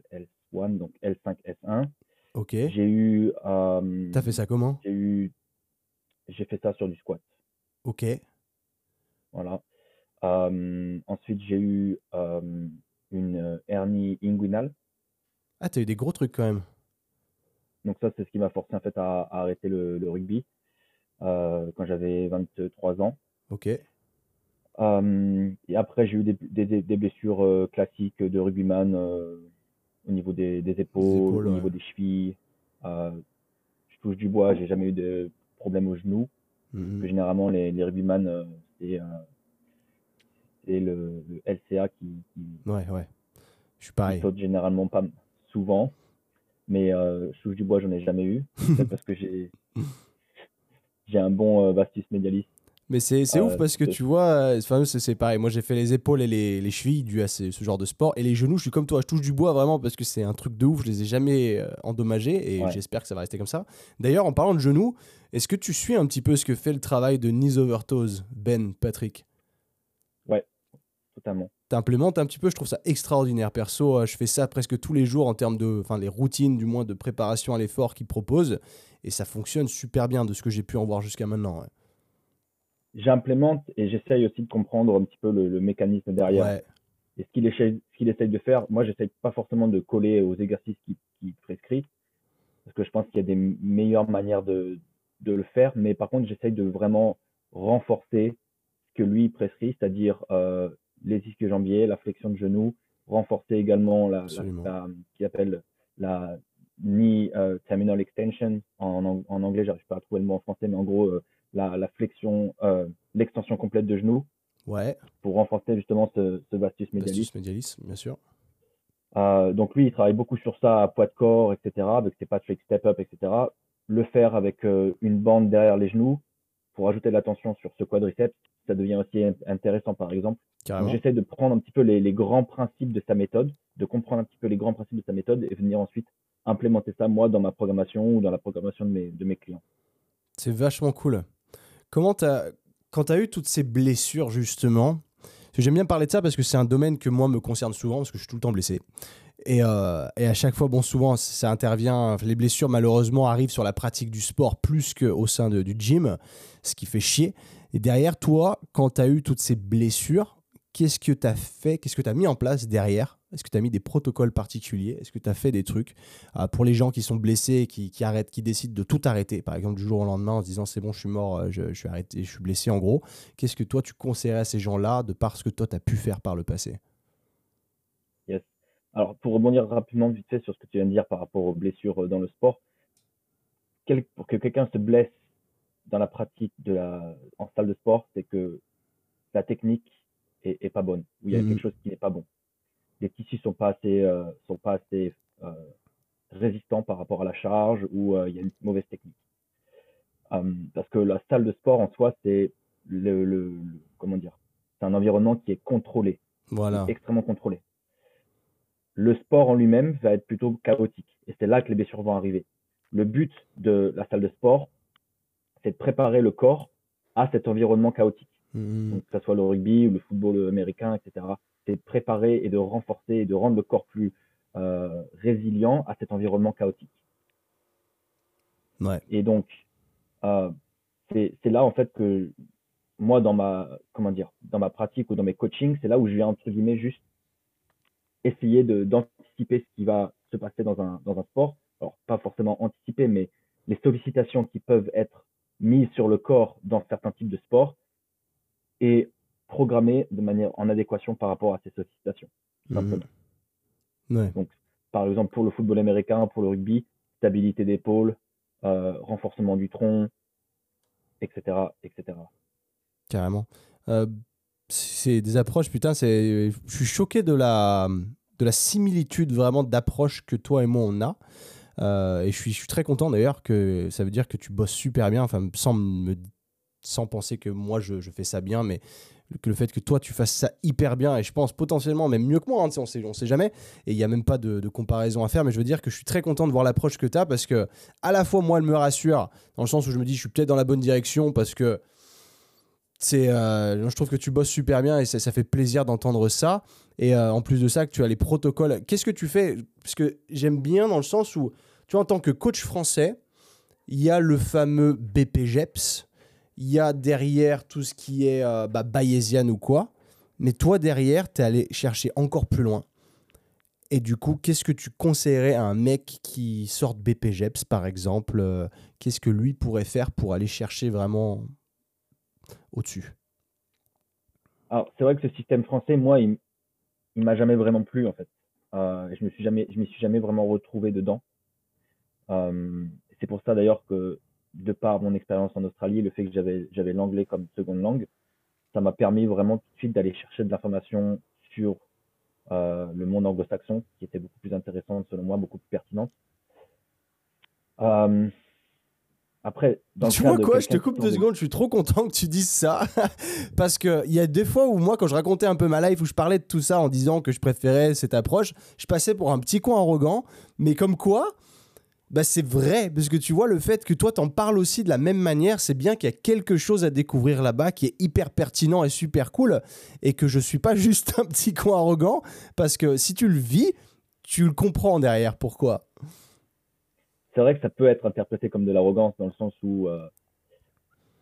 L1, donc L5, S1. Ok. J'ai eu. Euh, T'as fait ça comment? J'ai eu. J'ai fait ça sur du squat. Ok. Voilà. Euh, ensuite, j'ai eu une hernie inguinale. Ah, t'as eu des gros trucs quand même. Donc ça, c'est ce qui m'a forcé en fait à, à arrêter le, le rugby quand j'avais 23 ans. Ok. Euh, et après, j'ai eu des, des, des blessures euh, classiques de rugbyman euh, au niveau des, des épaules, épaules, au ouais. niveau des chevilles. Je touche du bois, j'ai jamais eu de problème au genou. Mhm. généralement, les, les rugbyman, c'est c'est le, le LCA qui, qui, Ouais, ouais. Je suis pareil. saute généralement pas souvent. Mais euh, je touche du bois, j'en ai jamais eu. Parce que j'ai j'ai un bon euh, vastus medialis. Mais c'est c'est ouf Euh, parce que tu vois, euh, enfin, c'est pareil. Moi, j'ai fait les épaules et les, les chevilles dû à ce, ce genre de sport. Et les genoux, je suis comme toi, je touche du bois vraiment parce que c'est un truc de ouf. Je les ai jamais euh, endommagés et Ouais. j'espère que ça va rester comme ça. D'ailleurs, en parlant de genoux, est-ce que tu suis un petit peu ce que fait le travail de knees over toes, Ben, Patrick? Totalement. T'implémentes un petit peu, je trouve ça extraordinaire. Perso, euh, je fais ça presque tous les jours en termes de, enfin, les routines du moins de préparation à l'effort qu'ils proposent. Et ça fonctionne super bien de ce que j'ai pu en voir jusqu'à maintenant. ouais. J'implémente et j'essaye aussi de comprendre un petit peu le, le mécanisme derrière. Ouais. Et ce qu'il essaye, qu'il essaye de faire, moi, j'essaye pas forcément de coller aux exercices qu'il qu'il prescrit, parce que je pense qu'il y a des meilleures manières de, de le faire, mais par contre, j'essaye de vraiment renforcer ce que lui prescrit, c'est-à-dire euh, les ischio-jambiers, la flexion de genou, renforcer également la, la, la- ce qu'il appelle la knee euh, terminal extension en, en, en anglais, j'arrive pas à trouver le mot en français, mais en gros, euh, la, la flexion, euh, l'extension complète de genou Ouais. pour renforcer justement ce, ce vastus medialis. Vastus medialis, bien sûr. Euh, donc lui, il travaille beaucoup sur ça à poids de corps, etc. Avec ses Patrick Step Up, etc. Le faire avec euh, une bande derrière les genoux pour ajouter de la tension sur ce quadriceps, ça devient aussi in- intéressant par exemple. J'essaie de prendre un petit peu les, les grands principes de sa méthode, de comprendre un petit peu les grands principes de sa méthode et venir ensuite implémenter ça moi dans ma programmation ou dans la programmation de mes, de mes clients. C'est vachement cool. Comment t'as, quand tu as eu toutes ces blessures, justement, j'aime bien parler de ça parce que c'est un domaine que moi me concerne souvent, parce que je suis tout le temps blessé. Et, euh, à chaque fois, bon, souvent, ça intervient, les blessures malheureusement arrivent sur la pratique du sport plus qu'au sein du gym, ce qui fait chier. Et derrière, toi, quand tu as eu toutes ces blessures, qu'est-ce que tu as fait, qu'est-ce que tu as mis en place derrière Est-ce que tu as mis des protocoles particuliers? Est-ce que tu as fait des trucs euh, pour les gens qui sont blessés, qui, qui arrêtent, qui décident de tout arrêter, par exemple du jour au lendemain en se disant c'est bon, je suis mort, euh, je, je suis arrêté, je suis blessé en gros. Qu'est-ce que toi tu conseillerais à ces gens-là de par ce que toi tu as pu faire par le passé? Yes. Alors, pour rebondir rapidement vite fait sur ce que tu viens de dire par rapport aux blessures euh, dans le sport, quel- pour que quelqu'un se blesse dans la pratique de la, en salle de sport, c'est que la technique est, est pas bonne, ou il y a Mhm. quelque chose qui n'est pas bon. Les tissus sont pas assez, euh, sont pas assez euh, résistants par rapport à la charge, ou euh, il y a une mauvaise technique. Parce que la salle de sport en soi, c'est le, le- le- comment dire, c'est un environnement qui est contrôlé Voilà. extrêmement contrôlé. Le sport en lui-même va être plutôt chaotique. Et c'est là que les blessures vont arriver. Le but de la salle de sport, c'est de préparer le corps à cet environnement chaotique. Donc, que ce soit le rugby ou le football américain, etc. C'est de préparer et de renforcer et de rendre le corps plus euh, résilient à cet environnement chaotique. Ouais. Et donc, euh, c'est là en fait que moi, dans ma, comment dire, dans ma pratique ou dans mes coachings, c'est là où je viens entre guillemets juste essayer d'anticiper ce qui va se passer dans un dans un sport. Alors pas forcément anticiper, mais les sollicitations qui peuvent être mises sur le corps dans certains types de sports et programmé de manière en adéquation par rapport à ses sollicitations. Simplement. Ouais. Donc, par exemple, pour le football américain, pour le rugby, stabilité d'épaule, euh, renforcement du tronc, etc., etc. Carrément. Euh, c'est des approches, putain, c'est. Je suis choqué de la, de la similitude vraiment d'approche que toi et moi on a. Euh, et je suis, je suis très content d'ailleurs que ça veut dire que tu bosses super bien, enfin, sans, me, sans penser que moi je, fais ça bien, mais que le fait que toi tu fasses ça hyper bien et je pense potentiellement même mieux que moi, hein, on sait, on sait jamais et il n'y a même pas de, comparaison à faire, mais je veux dire que je suis très content de voir l'approche que tu as parce que à la fois moi elle me rassure dans le sens où je me dis je suis peut-être dans la bonne direction parce que c'est euh, je trouve que tu bosses super bien et ça, ça fait plaisir d'entendre ça et euh, en plus de ça que tu as les protocoles. Qu'est-ce que tu fais? Parce que j'aime bien dans le sens où tu vois en tant que coach français il y a le fameux BPGEPS il y a derrière tout ce qui est euh, bah, bayésienne ou quoi mais toi derrière tu es allé chercher encore plus loin et du coup, qu'est-ce que tu conseillerais à un mec qui sort de BPGEPS, par exemple euh, Qu'est-ce que lui pourrait faire pour aller chercher vraiment au-dessus? Alors, c'est vrai que ce système français, moi, il, il m'a jamais vraiment plu, en fait. Euh, je me suis jamais, m'y suis jamais vraiment retrouvé dedans. Euh, c'est pour ça d'ailleurs que, de par mon expérience en Australie, le fait que j'avais, j'avais l'anglais comme seconde langue, ça m'a permis vraiment tout de suite d'aller chercher de l'information sur euh, le monde anglo-saxon, qui était beaucoup plus intéressante selon moi, beaucoup plus pertinente. Euh, après, dans tu vois quoi, je te coupe deux secondes, je suis trop content que tu dises ça. Parce qu'il y a des fois où moi, quand je racontais un peu ma life, où je parlais de tout ça en disant que je préférais cette approche, je passais pour un petit coin arrogant. Mais comme quoi, bah c'est vrai. Parce que tu vois, le fait que toi, t'en parles aussi de la même manière, c'est bien qu'il y a quelque chose à découvrir là-bas qui est hyper pertinent et super cool. Et que je suis pas juste un petit coin arrogant. Parce que si tu le vis, tu le comprends derrière. Pourquoi? C'est vrai que ça peut être interprété comme de l'arrogance dans le sens où, euh,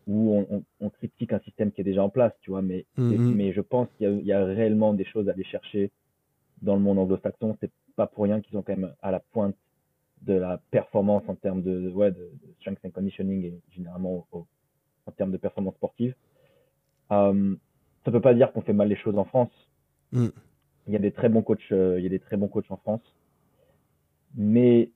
où on, on, on, critique un système qui est déjà en place, tu vois, mais, mm -hmm. mais je pense qu'il y, y, a réellement des choses à aller chercher dans le monde anglo-saxon. C'est pas pour rien qu'ils sont quand même à la pointe de la performance en termes de, ouais, de, strength and conditioning et généralement au, au, en termes de performance sportive. Euh, ça peut pas dire qu'on fait mal les choses en France. Mm. Il y a des très bons coachs, euh, il y a des très bons coachs en France, mais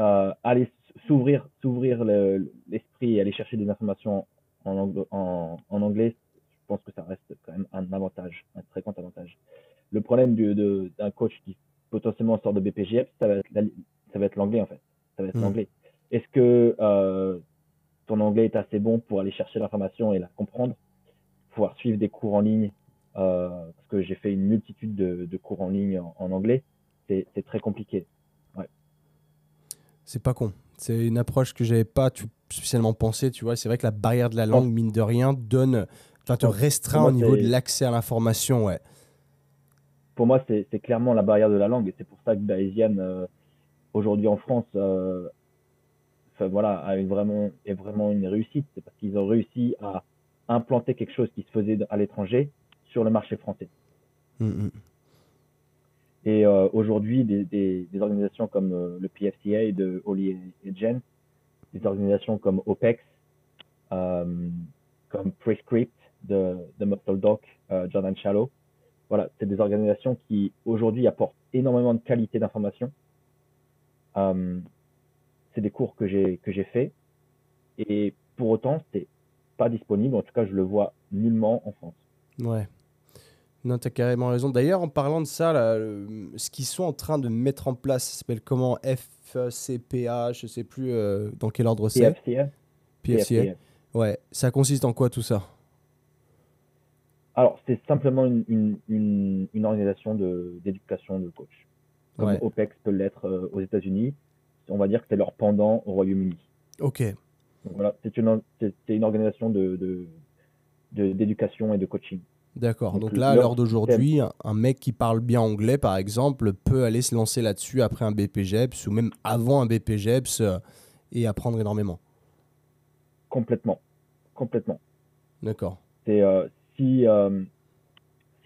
euh, aller s'ouvrir s'ouvrir l'esprit et aller chercher des informations en, anglo, en, en, anglais, je pense que ça reste quand même un avantage, un très grand avantage. Le problème d'un coach qui potentiellement sort de BPGF, ça va être ça va être l'anglais en fait. Ça va être mmh. l'anglais. Est-ce que euh, ton anglais est assez bon pour aller chercher l'information et la comprendre, pouvoir suivre des cours en ligne, euh, parce que j'ai fait une multitude de, de cours en ligne en, en anglais, c'est très compliqué. C'est pas con. C'est une approche que j'avais pas spécialement pensé, tu vois. C'est vrai que la barrière de la langue, mine de rien, donne, enfin, te restreint moi, au niveau de l'accès à l'information, ouais. Pour moi, c'est clairement la barrière de la langue, et c'est pour ça que Bayesian, euh, aujourd'hui en France, euh, voilà, a une vraiment, est vraiment une réussite. C'est parce qu'ils ont réussi à implanter quelque chose qui se faisait à l'étranger sur le marché français. Mm -hmm. Et euh, aujourd'hui, des, des, des, organisations comme euh, le PFCA de Oli et, et, Jen, des organisations comme OPEX, euh, comme Prescript de, de Muscle Doc, Jordan Shallow, voilà, c'est des organisations qui aujourd'hui apportent énormément de qualité d'information. Euh, c'est des cours que j'ai que j'ai fait et pour autant c'est pas disponible. En tout cas, je le vois nullement en France. Ouais. Non, tu as carrément raison. D'ailleurs, en parlant de ça, là, le, ce qu'ils sont en train de mettre en place, ça s'appelle comment? FCPA, je sais plus euh, dans quel ordre c'est. PFCA. PFCA. Ouais, ça consiste en quoi tout ça? Alors, c'est simplement une, une, une, une organisation d'éducation de, de, coach. Comme ouais. OPEX peut l'être euh, aux États-Unis. On va dire que c'est leur pendant au Royaume-Uni. Ok. Donc, voilà, c'est une, une organisation d'éducation de, de, et de coaching. D'accord. Donc, Donc là, à l'heure d'aujourd'hui, un mec qui parle bien anglais, par exemple, peut aller se lancer là-dessus après un BPGEPS ou même avant un BPGEPS euh, et apprendre énormément. Complètement. Complètement. D'accord. C'est euh, si euh,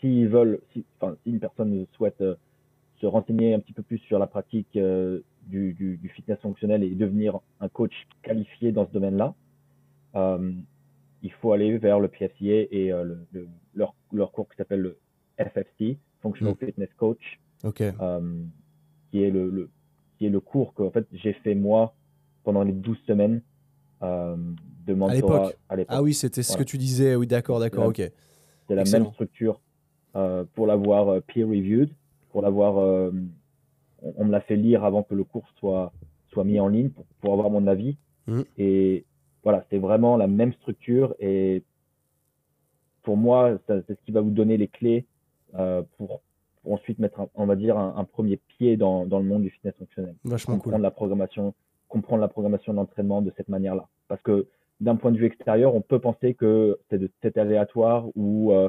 s'ils veulent, si, si une personne souhaite euh, se renseigner un petit peu plus sur la pratique euh, du, du, du, fitness fonctionnel et devenir un coach qualifié dans ce domaine-là, il faut aller vers le PFCA et euh, le, leur, leur, cours qui s'appelle le FFC, Functional mm. Fitness Coach, euh, qui, est le, le, qui est le cours que en fait, j'ai fait moi pendant les 12 semaines euh, de mentorat à l'époque. Ah oui, c'était ce que tu disais. Oui, d'accord, d'accord, ok. C'est la même structure pour l'avoir peer-reviewed, pour l'avoir. on, me l'a fait lire avant que le cours soit, soit mis en ligne pour, pour avoir mon avis. Mm. Et voilà, c'est vraiment la même structure et pour moi, c'est ce qui va vous donner les clés euh, pour, ensuite mettre, on va dire, un, premier pied dans, dans, le monde du fitness fonctionnel. Vachement comprendre la programmation, comprendre la programmation d'entraînement de cette manière-là. Parce que d'un point de vue extérieur, on peut penser que c'est aléatoire ou euh,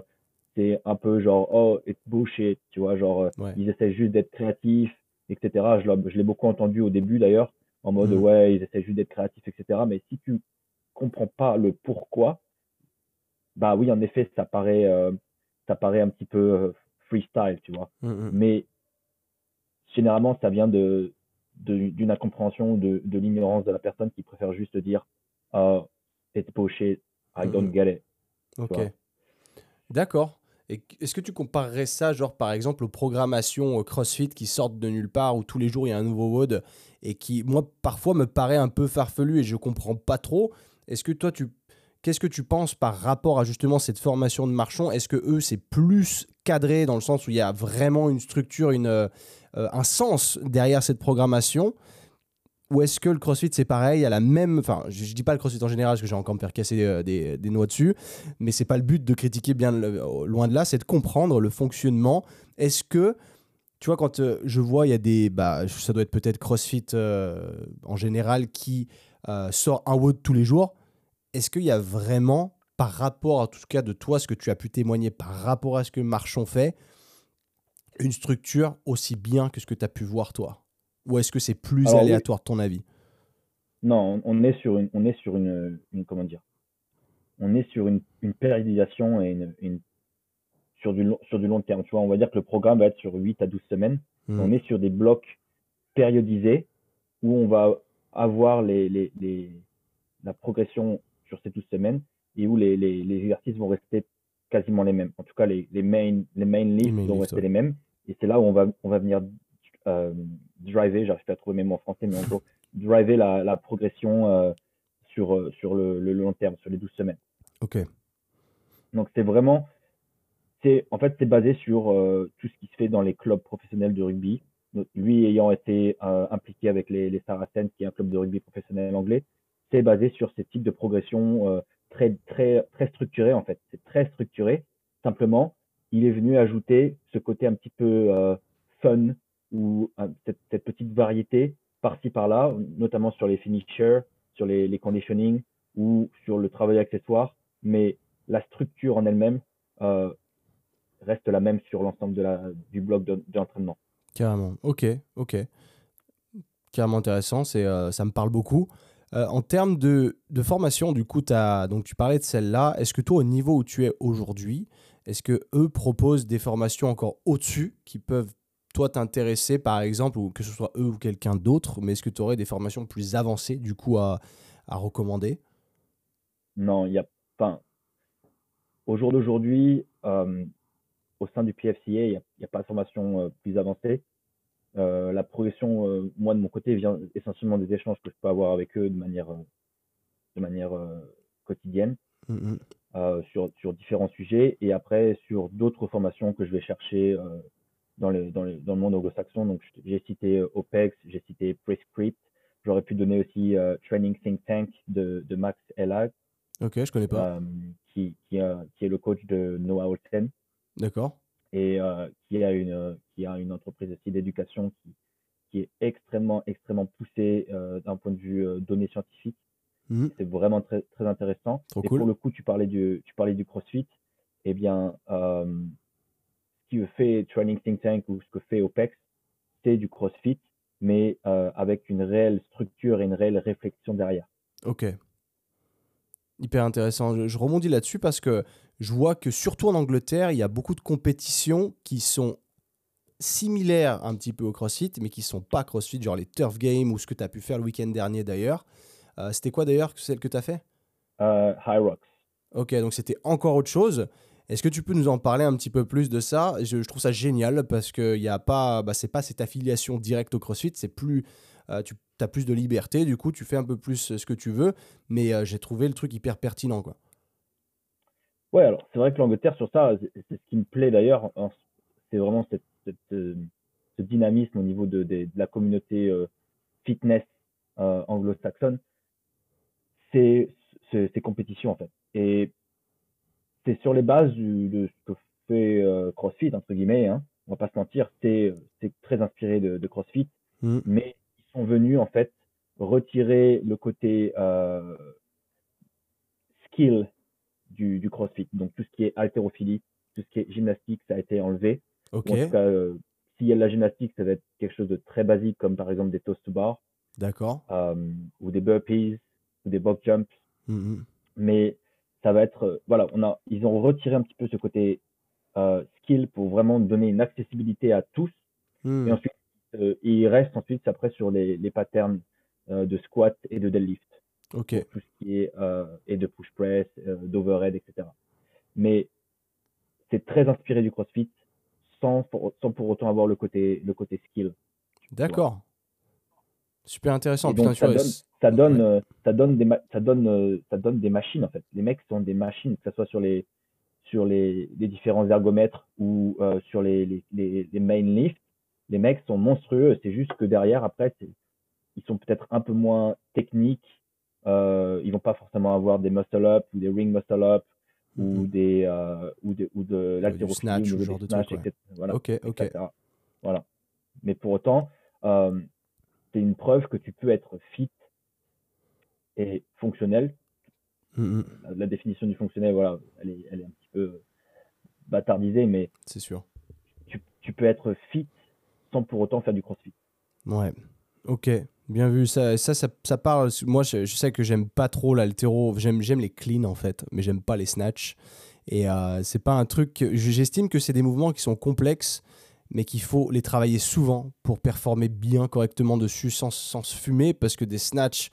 c'est un peu genre oh it's bullshit, tu vois, genre euh, ils essaient juste d'être créatifs, etc. Je, je l'ai beaucoup entendu au début d'ailleurs en mode mm. ouais ils essaient juste d'être créatifs, etc. Mais si tu comprends pas le pourquoi, bah oui, en effet, ça paraît, euh, ça paraît un petit peu euh, freestyle, tu vois. Mmh, mmh. Mais généralement, ça vient de d'une incompréhension, de, de l'ignorance de la personne qui préfère juste dire oh, it's bullshit, I don't mmh, get it. Ok. D'accord. Est-ce que tu comparerais ça, genre par exemple, aux programmations CrossFit qui sortent de nulle part, où tous les jours il y a un nouveau WOD et qui, moi, parfois me paraît un peu farfelu et je comprends pas trop. Est-ce que toi, tu Qu'est-ce que tu penses par rapport à justement cette formation de marchand? Est-ce que eux, c'est plus cadré dans le sens où il y a vraiment une structure, une, euh, un sens derrière cette programmation? Ou est-ce que le CrossFit c'est pareil, a la même, enfin je, ne dis pas le CrossFit en général parce que j'ai encore me faire casser euh, des, des, noix dessus, mais c'est pas le but de critiquer bien loin de là, c'est de comprendre le fonctionnement. Est-ce que tu vois quand euh, je vois il y a des, bah ça doit être peut-être CrossFit en général qui sort un WOD tous les jours, est-ce qu'il y a vraiment, par rapport à tout cas de toi, ce que tu as pu témoigner, par rapport à ce que Marchand fait, une structure aussi bien que ce que tu as pu voir toi? Ou est-ce que c'est plus aléatoire de ton avis? Non, on est sur une, on est sur une, comment dire? On est sur une, périodisation et une, sur, du, sur du long terme. Tu vois, on va dire que le programme va être sur 8 à 12 semaines. Hmm. On est sur des blocs périodisés où on va avoir les, les, la progression sur ces 12 semaines et où les, les, les, exercices vont rester quasiment les mêmes. En tout cas, les, les main, les main lifts vont rester les mêmes. Et c'est là où on va, on va venir euh, driver, j'arrive pas à trouver mes mots en français, mais en gros, driver la, la progression euh, sur, euh, sur le, le, long terme, sur les 12 semaines. Ok. Donc, c'est vraiment, c'est, en fait, c'est basé sur euh, tout ce qui se fait dans les clubs professionnels de rugby. Donc, lui ayant été impliqué avec les, les Saracens, qui est un club de rugby professionnel anglais, c'est basé sur ces types de progression très, très, très structurés, en fait. C'est très structuré. Simplement, il est venu ajouter ce côté un petit peu euh, fun ou cette, cette, petite variété par-ci par-là, notamment sur les finishers, sur les, les conditioning ou sur le travail accessoire. Mais la structure en elle-même euh, reste la même sur l'ensemble de du bloc d'entraînement. Carrément. Ok, ok. Carrément intéressant. C'est, ça me parle beaucoup. Euh, en termes de, formation, du coup, as, donc tu parlais de celle-là. Est-ce que toi, au niveau où tu es aujourd'hui, est-ce que eux proposent des formations encore au-dessus qui peuvent, toi, t'intéresser, par exemple, ou que ce soit eux ou quelqu'un d'autre, mais est-ce que tu aurais des formations plus avancées, du coup, à, recommander? Non, il y a pas. Au jour d'aujourd'hui, euh, au sein du PFCA, il n'y a, pas de formation euh, plus avancée. Euh, la progression, moi de mon côté, vient essentiellement des échanges que je peux avoir avec eux de manière, de manière quotidienne mmh sur, sur différents sujets et après sur d'autres formations que je vais chercher dans, les, dans, dans, le monde anglo-saxon. Donc j'ai cité OPEX, j'ai cité Prescript. J'aurais pu donner aussi Training Think Tank de, de Max Ellag. Ok, je connais pas. qui, qui, qui, est le coach de Noah Olsen. D'accord et euh, qui, a une, qui a une entreprise aussi d'éducation qui, qui est extrêmement, extrêmement poussée euh, d'un point de vue euh, données scientifiques. Mmh. C'est vraiment très, très intéressant. et pour le coup, tu parlais du, tu parlais du CrossFit. Eh bien, que fait Training Think Tank ou ce que fait OPEX, c'est du CrossFit, mais avec une réelle structure et une réelle réflexion derrière. Ok. Hyper intéressant. Je, je rebondis là-dessus parce que je vois que surtout en Angleterre, il y a beaucoup de compétitions qui sont similaires un petit peu au CrossFit, mais qui sont pas CrossFit, genre les Turf Games ou ce que tu as pu faire le week-end dernier d'ailleurs. Euh, c'était quoi d'ailleurs celle que tu as fait? Euh, High Rocks. Ok, donc c'était encore autre chose. Est-ce que tu peux nous en parler un petit peu plus de ça? Je, trouve ça génial parce que y a pas, bah, c'est pas cette affiliation directe au CrossFit, c'est plus, euh, tu as plus de liberté, du coup tu fais un peu plus ce que tu veux, mais euh, j'ai trouvé le truc hyper pertinent quoi. Ouais, alors c'est vrai que l'Angleterre sur ça, c'est ce qui me plaît d'ailleurs, c'est vraiment cette, euh, ce dynamisme au niveau de, de, la communauté fitness anglo-saxonne, c'est ces compétitions en fait. Et c'est sur les bases de ce que fait euh, CrossFit, entre guillemets, hein, on va pas se mentir, c'est très inspiré de, CrossFit, mm. mais ils sont venus en fait retirer le côté euh, skill du, du, CrossFit. Donc tout ce qui est haltérophilie, tout ce qui est gymnastique, ça a été enlevé. En tout cas, euh, s'il y a de la gymnastique, ça va être quelque chose de très basique, comme par exemple des toast to bar. D'accord. ou des burpees, ou des box jumps. Mm, mm. Mais ça va être, euh, voilà, on a, ils ont retiré un petit peu ce côté euh, skill pour vraiment donner une accessibilité à tous. Hmm. Et ensuite, euh, il reste ensuite après sur les, les patterns de squat et de deadlift. Ok. tout ce qui est et de push press, d'overhead, etc. Mais c'est très inspiré du CrossFit sans pour, sans pour autant avoir le côté le côté skill. D'accord. Super intéressant. donc, ça, donne, ça, donne, euh, ça, donne des ça, donne, euh, ça donne des machines en fait. Les mecs sont des machines, que ce soit sur les, sur les, les différents ergomètres ou euh, sur les, les, les, les, main lifts. Les mecs sont monstrueux. C'est juste que derrière, après, ils sont peut-être un peu moins techniques. Ils vont pas forcément avoir des muscle up ou des ring muscle up ou mm-hmm. des ou de ou de l'haltérophilie ou de genre de truc, etc. Voilà, ok, ok. Voilà. Mais pour autant, c'est une preuve que tu peux être fit et fonctionnel. Mm-hmm. La, définition du fonctionnel, voilà, elle est, elle est un petit peu bâtardisée, mais c'est sûr. Tu, tu, peux être fit sans pour autant faire du crossfit. Ouais, ok, bien vu. Ça, ça, ça, parle. Moi, je, sais que j'aime pas trop l'altéro. J'aime, j'aime les cleans en fait, mais j'aime pas les snatch. Et euh, c'est pas un truc. J'estime que c'est des mouvements qui sont complexes mais qu'il faut les travailler souvent pour performer bien correctement dessus sans, sans se fumer, parce que des snatchs,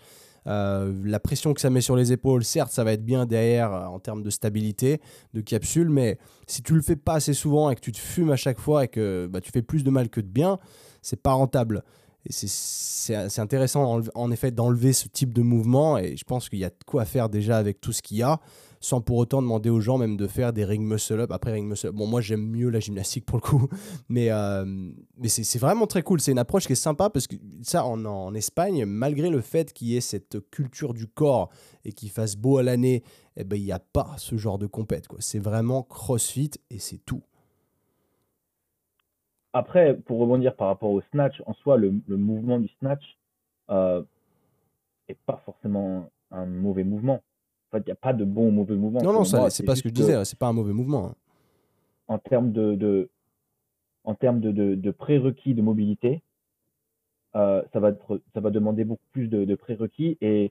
euh, la pression que ça met sur les épaules, certes, ça va être bien derrière euh, en termes de stabilité, de capsule, mais si tu le fais pas assez souvent et que tu te fumes à chaque fois et que bah, tu fais plus de mal que de bien, c'est pas rentable. Et c'est intéressant en effet d'enlever ce type de mouvement et je pense qu'il y a de quoi faire déjà avec tout ce qu'il y a sans pour autant demander aux gens même de faire des ring muscle up. Après, ring muscle up, bon, moi j'aime mieux la gymnastique pour le coup, mais, euh, mais c'est vraiment très cool. C'est une approche qui est sympa parce que ça, en, en Espagne, malgré le fait qu'il y ait cette culture du corps et qu'il fasse beau à l'année, eh ben, il n'y a pas ce genre de compète. C'est vraiment crossfit et c'est tout. Après, pour rebondir par rapport au snatch, en soi, le, le mouvement du snatch euh, est pas forcément un mauvais mouvement. En fait, il n'y a pas de bon ou mauvais mouvement. Non, non, c'est pas ce que je disais, c'est pas un mauvais mouvement. Hein. En termes de, de en termes de, de, de prérequis de mobilité, euh, ça, va être, ça va demander beaucoup plus de, de prérequis et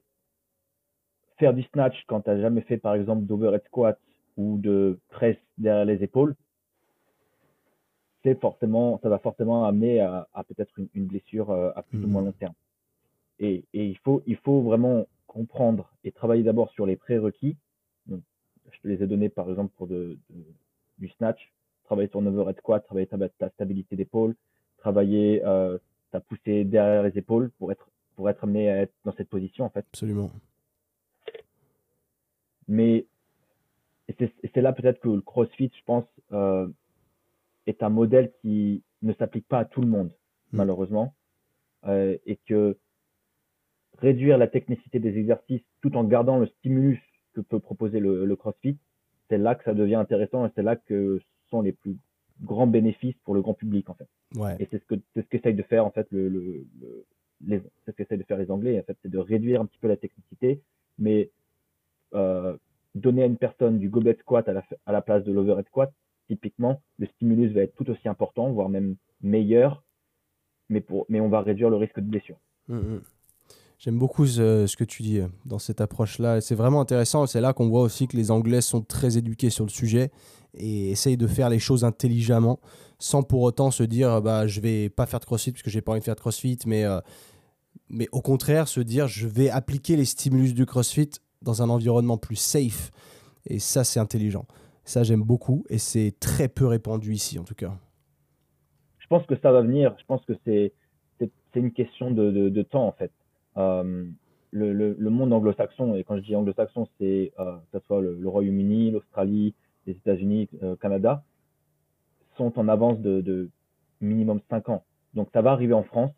faire du snatch quand tu n'as jamais fait, par exemple, d'overhead squat ou de presse derrière les épaules, c'est forcément, ça va forcément amener à, à peut-être une, une, blessure euh, à plus ou moins mmh. long terme. Et, et il, faut, il faut vraiment comprendre et travailler d'abord sur les prérequis. je te les ai donnés par exemple pour de, du snatch, travailler ton overhead squat, travailler ta, stabilité d'épaule, travailler euh, ta poussée derrière les épaules pour être pour être amené à être dans cette position en fait. Absolument. Mais c'est là peut-être que le CrossFit, je pense, euh, est un modèle qui ne s'applique pas à tout le monde, hmm. malheureusement, euh, et que réduire la technicité des exercices tout en gardant le stimulus que peut proposer le, CrossFit, c'est là que ça devient intéressant et c'est là que sont les plus grands bénéfices pour le grand public en fait. Et c'est ce que c'est ce qu'essayent de faire en fait le, le, les c'est ce qu'essayent de faire les Anglais en fait, c'est de réduire un petit peu la technicité, mais euh, donner à une personne du goblet squat à la, à la place de l'overhead squat, typiquement, le stimulus va être tout aussi important, voire même meilleur, mais pour mais on va réduire le risque de blessure. Mmh, mmh. J'aime beaucoup ce, que tu dis euh, dans cette approche-là. C'est vraiment intéressant. C'est là qu'on voit aussi que les Anglais sont très éduqués sur le sujet et essayent de faire les choses intelligemment sans pour autant se dire bah, je vais pas faire de crossfit parce que j'ai pas envie de faire de crossfit, mais, euh, mais au contraire se dire je vais appliquer les stimulus du crossfit dans un environnement plus safe. Et ça, c'est intelligent. Ça, j'aime beaucoup et c'est très peu répandu ici, en tout cas. Je pense que ça va venir. Je pense que c'est une question de, temps, en fait. Euh, le, monde anglo-saxon, et quand je dis anglo-saxon, c'est euh, que ce soit le, Royaume-Uni, l'Australie, les États-Unis, euh, Canada, sont en avance de, minimum 5 ans. Donc ça va arriver en France.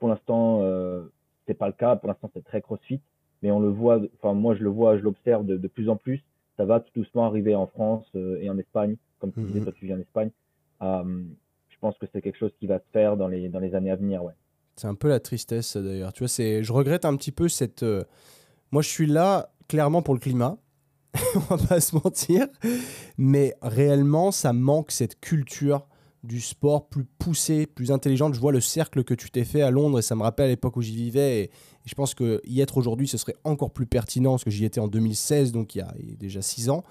Pour l'instant, euh, c'est pas le cas. Pour l'instant, c'est très crossfit, mais on le voit. Enfin, moi, je le vois, je l'observe de, plus en plus. Ça va tout doucement arriver en France et en Espagne, comme tu disais, mhm. toi, tu viens d'Espagne. Euh, je pense que c'est quelque chose qui va se faire dans les dans les années à venir, ouais. C'est un peu la tristesse d'ailleurs. Tu vois, c'est, je regrette un petit peu cette. Euh, moi, je suis là clairement pour le climat. On va pas se mentir, mais réellement, ça manque cette culture du sport plus poussée, plus intelligente. Je vois le cercle que tu t'es fait à Londres et ça me rappelle l'époque où j'y vivais. Et, je pense que y être aujourd'hui, ce serait encore plus pertinent parce que j'y étais en 2016, donc il y a, déjà six ans.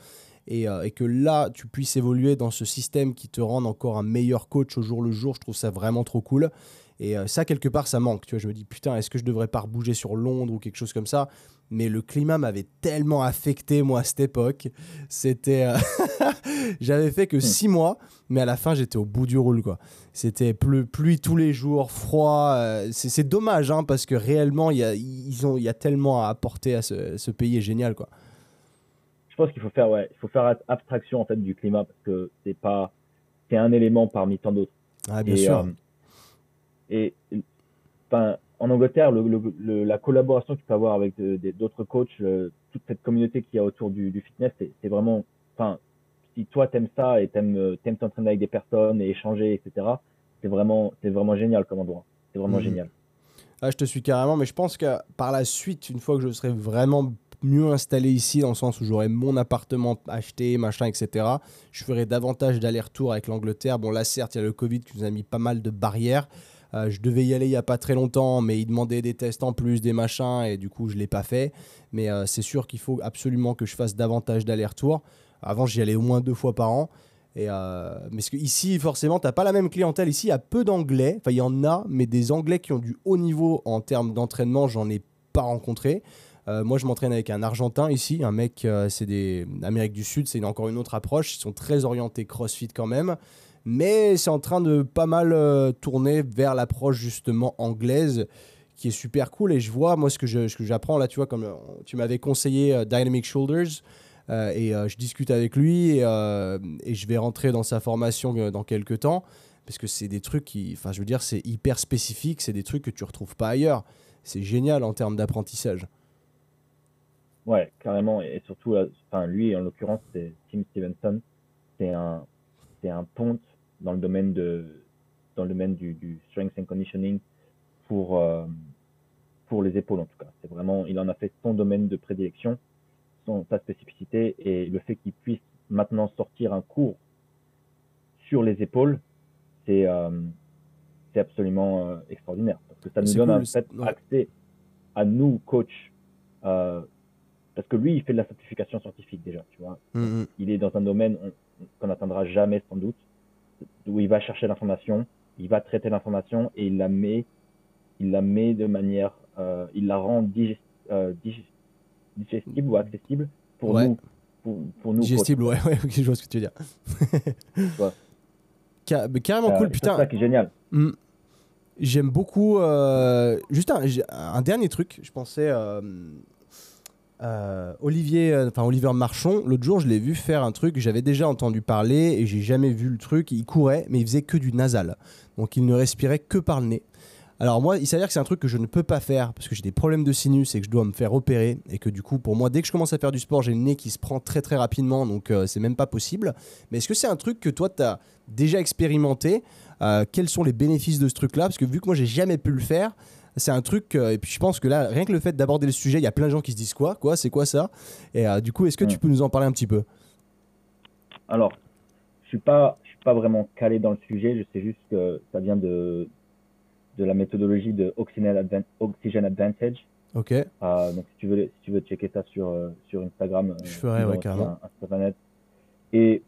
Et, euh, et, que là, tu puisses évoluer dans ce système qui te rende encore un meilleur coach au jour le jour, je trouve ça vraiment trop cool. Et euh, ça, quelque part, ça manque. Tu vois, je me dis, putain, est-ce que je devrais pas rebouger sur Londres ou quelque chose comme ça? Mais le climat m'avait tellement affecté, moi, à cette époque. C'était. Euh, j'avais fait que hmm. six mois, mais à la fin, j'étais au bout du roule, quoi. C'était pluie tous les jours, froid. Euh, c'est dommage, hein, parce que réellement, il y a, ils ont, y a tellement à apporter à ce, ce pays est génial, quoi. Je pense qu'il faut faire, ouais, il faut faire abstraction en fait du climat parce que c'est pas, c'est un élément parmi tant d'autres. Ah, bien sûr. Et enfin, en Angleterre, le, la collaboration que tu peux avoir avec d'autres coachs, toute cette communauté qu'il y a autour du, fitness, c'est vraiment, enfin, si toi t'aimes ça et t'aimes euh, aimes t'entraîner avec des personnes et échanger, etc., c'est vraiment, c'est vraiment génial comme endroit. C'est vraiment mhm. génial. Ah, je te suis carrément, mais je pense que par la suite, une fois que je serai vraiment mieux installé ici, dans le sens où j'aurai mon appartement acheté, machin, etc., je ferai davantage d'allers-retours avec l'Angleterre. Bon, là, certes, il y a le Covid qui nous a mis pas mal de barrières. Euh, je devais y aller il n'y a pas très longtemps, mais il demandait des tests en plus, des machins, et du coup, je ne l'ai pas fait. Mais euh, c'est sûr qu'il faut absolument que je fasse davantage d'allers-retours. Avant, j'y allais au moins deux fois par an. Euh, mais que ici, forcément, tu n'as pas la même clientèle. Ici, il y a peu d'anglais. Enfin, il y en a, mais des anglais qui ont du haut niveau en termes d'entraînement, j'en ai pas rencontré. moi, je m'entraîne avec un Argentin ici, un mec, c'est des Amérique du Sud, c'est encore une autre approche. Ils sont très orientés CrossFit quand même mais c'est en train de pas mal euh, tourner vers l'approche justement anglaise qui est super cool. Et je vois moi ce que j'apprends là tu vois comme euh, tu m'avais conseillé euh, Dynamic Shoulders et je discute avec lui et, et, je vais rentrer dans sa formation dans quelques temps parce que c'est des trucs qui enfin je veux dire c'est hyper spécifique c'est des trucs que tu retrouves pas ailleurs. C'est génial en termes d'apprentissage. Ouais carrément. Et surtout enfin lui en l'occurrence c'est Tim Stevenson. C'est un c'est un ponte dans le domaine de dans le domaine du, strength and conditioning pour euh, pour les épaules en tout cas. C'est vraiment, il en a fait son domaine de prédilection, son, sa spécificité et le fait qu'il puisse maintenant sortir un cours sur les épaules, c'est euh, c'est absolument euh, extraordinaire parce que ça nous donne un fait accès à nous coach parce que lui il fait de la simplification scientifique déjà, tu vois. Mm-hmm. Il est dans un domaine qu'on n'atteindra jamais sans doute où il va chercher l'information, il va traiter l'information et il la met, il la met de manière, euh, il la rend euh, digestible ou accessible pour nous. Pour, nous digestible, ouais, ouais, je vois ce que tu veux dire. carrément euh, cool, putain. C'est ça qui est génial. Hmm. J'aime beaucoup. juste un, un, dernier truc, je pensais. Euh, Olivier, euh, enfin Oliver Marchon, l'autre jour, je l'ai vu faire un truc, j'avais déjà entendu parler et j'ai jamais vu le truc. Il courait, mais il faisait que du nasal. Donc il ne respirait que par le nez. Alors moi, il s'avère que c'est un truc que je ne peux pas faire parce que j'ai des problèmes de sinus et que je dois me faire opérer et que du coup, pour moi, dès que je commence à faire du sport, j'ai le nez qui se prend très très rapidement, donc euh, c'est même pas possible. Mais est-ce que c'est un truc que toi, tu as déjà expérimenté? Quels sont les bénéfices de ce truc-là? Parce que vu que moi, j'ai jamais pu le faire, c'est un truc, et puis je pense que là, rien que le fait d'aborder le sujet, il y a plein de gens qui se disent quoi, quoi, c'est quoi ça Et euh, du coup, est-ce que tu peux nous en parler un petit peu Alors, je suis pas, je suis pas vraiment calé dans le sujet. Je sais juste que ça vient de de la méthodologie de Oxygen, Advantage. Ok. Euh, donc si tu veux, si tu veux checker ça sur euh, sur Instagram, je ferai ouais, carrément. Et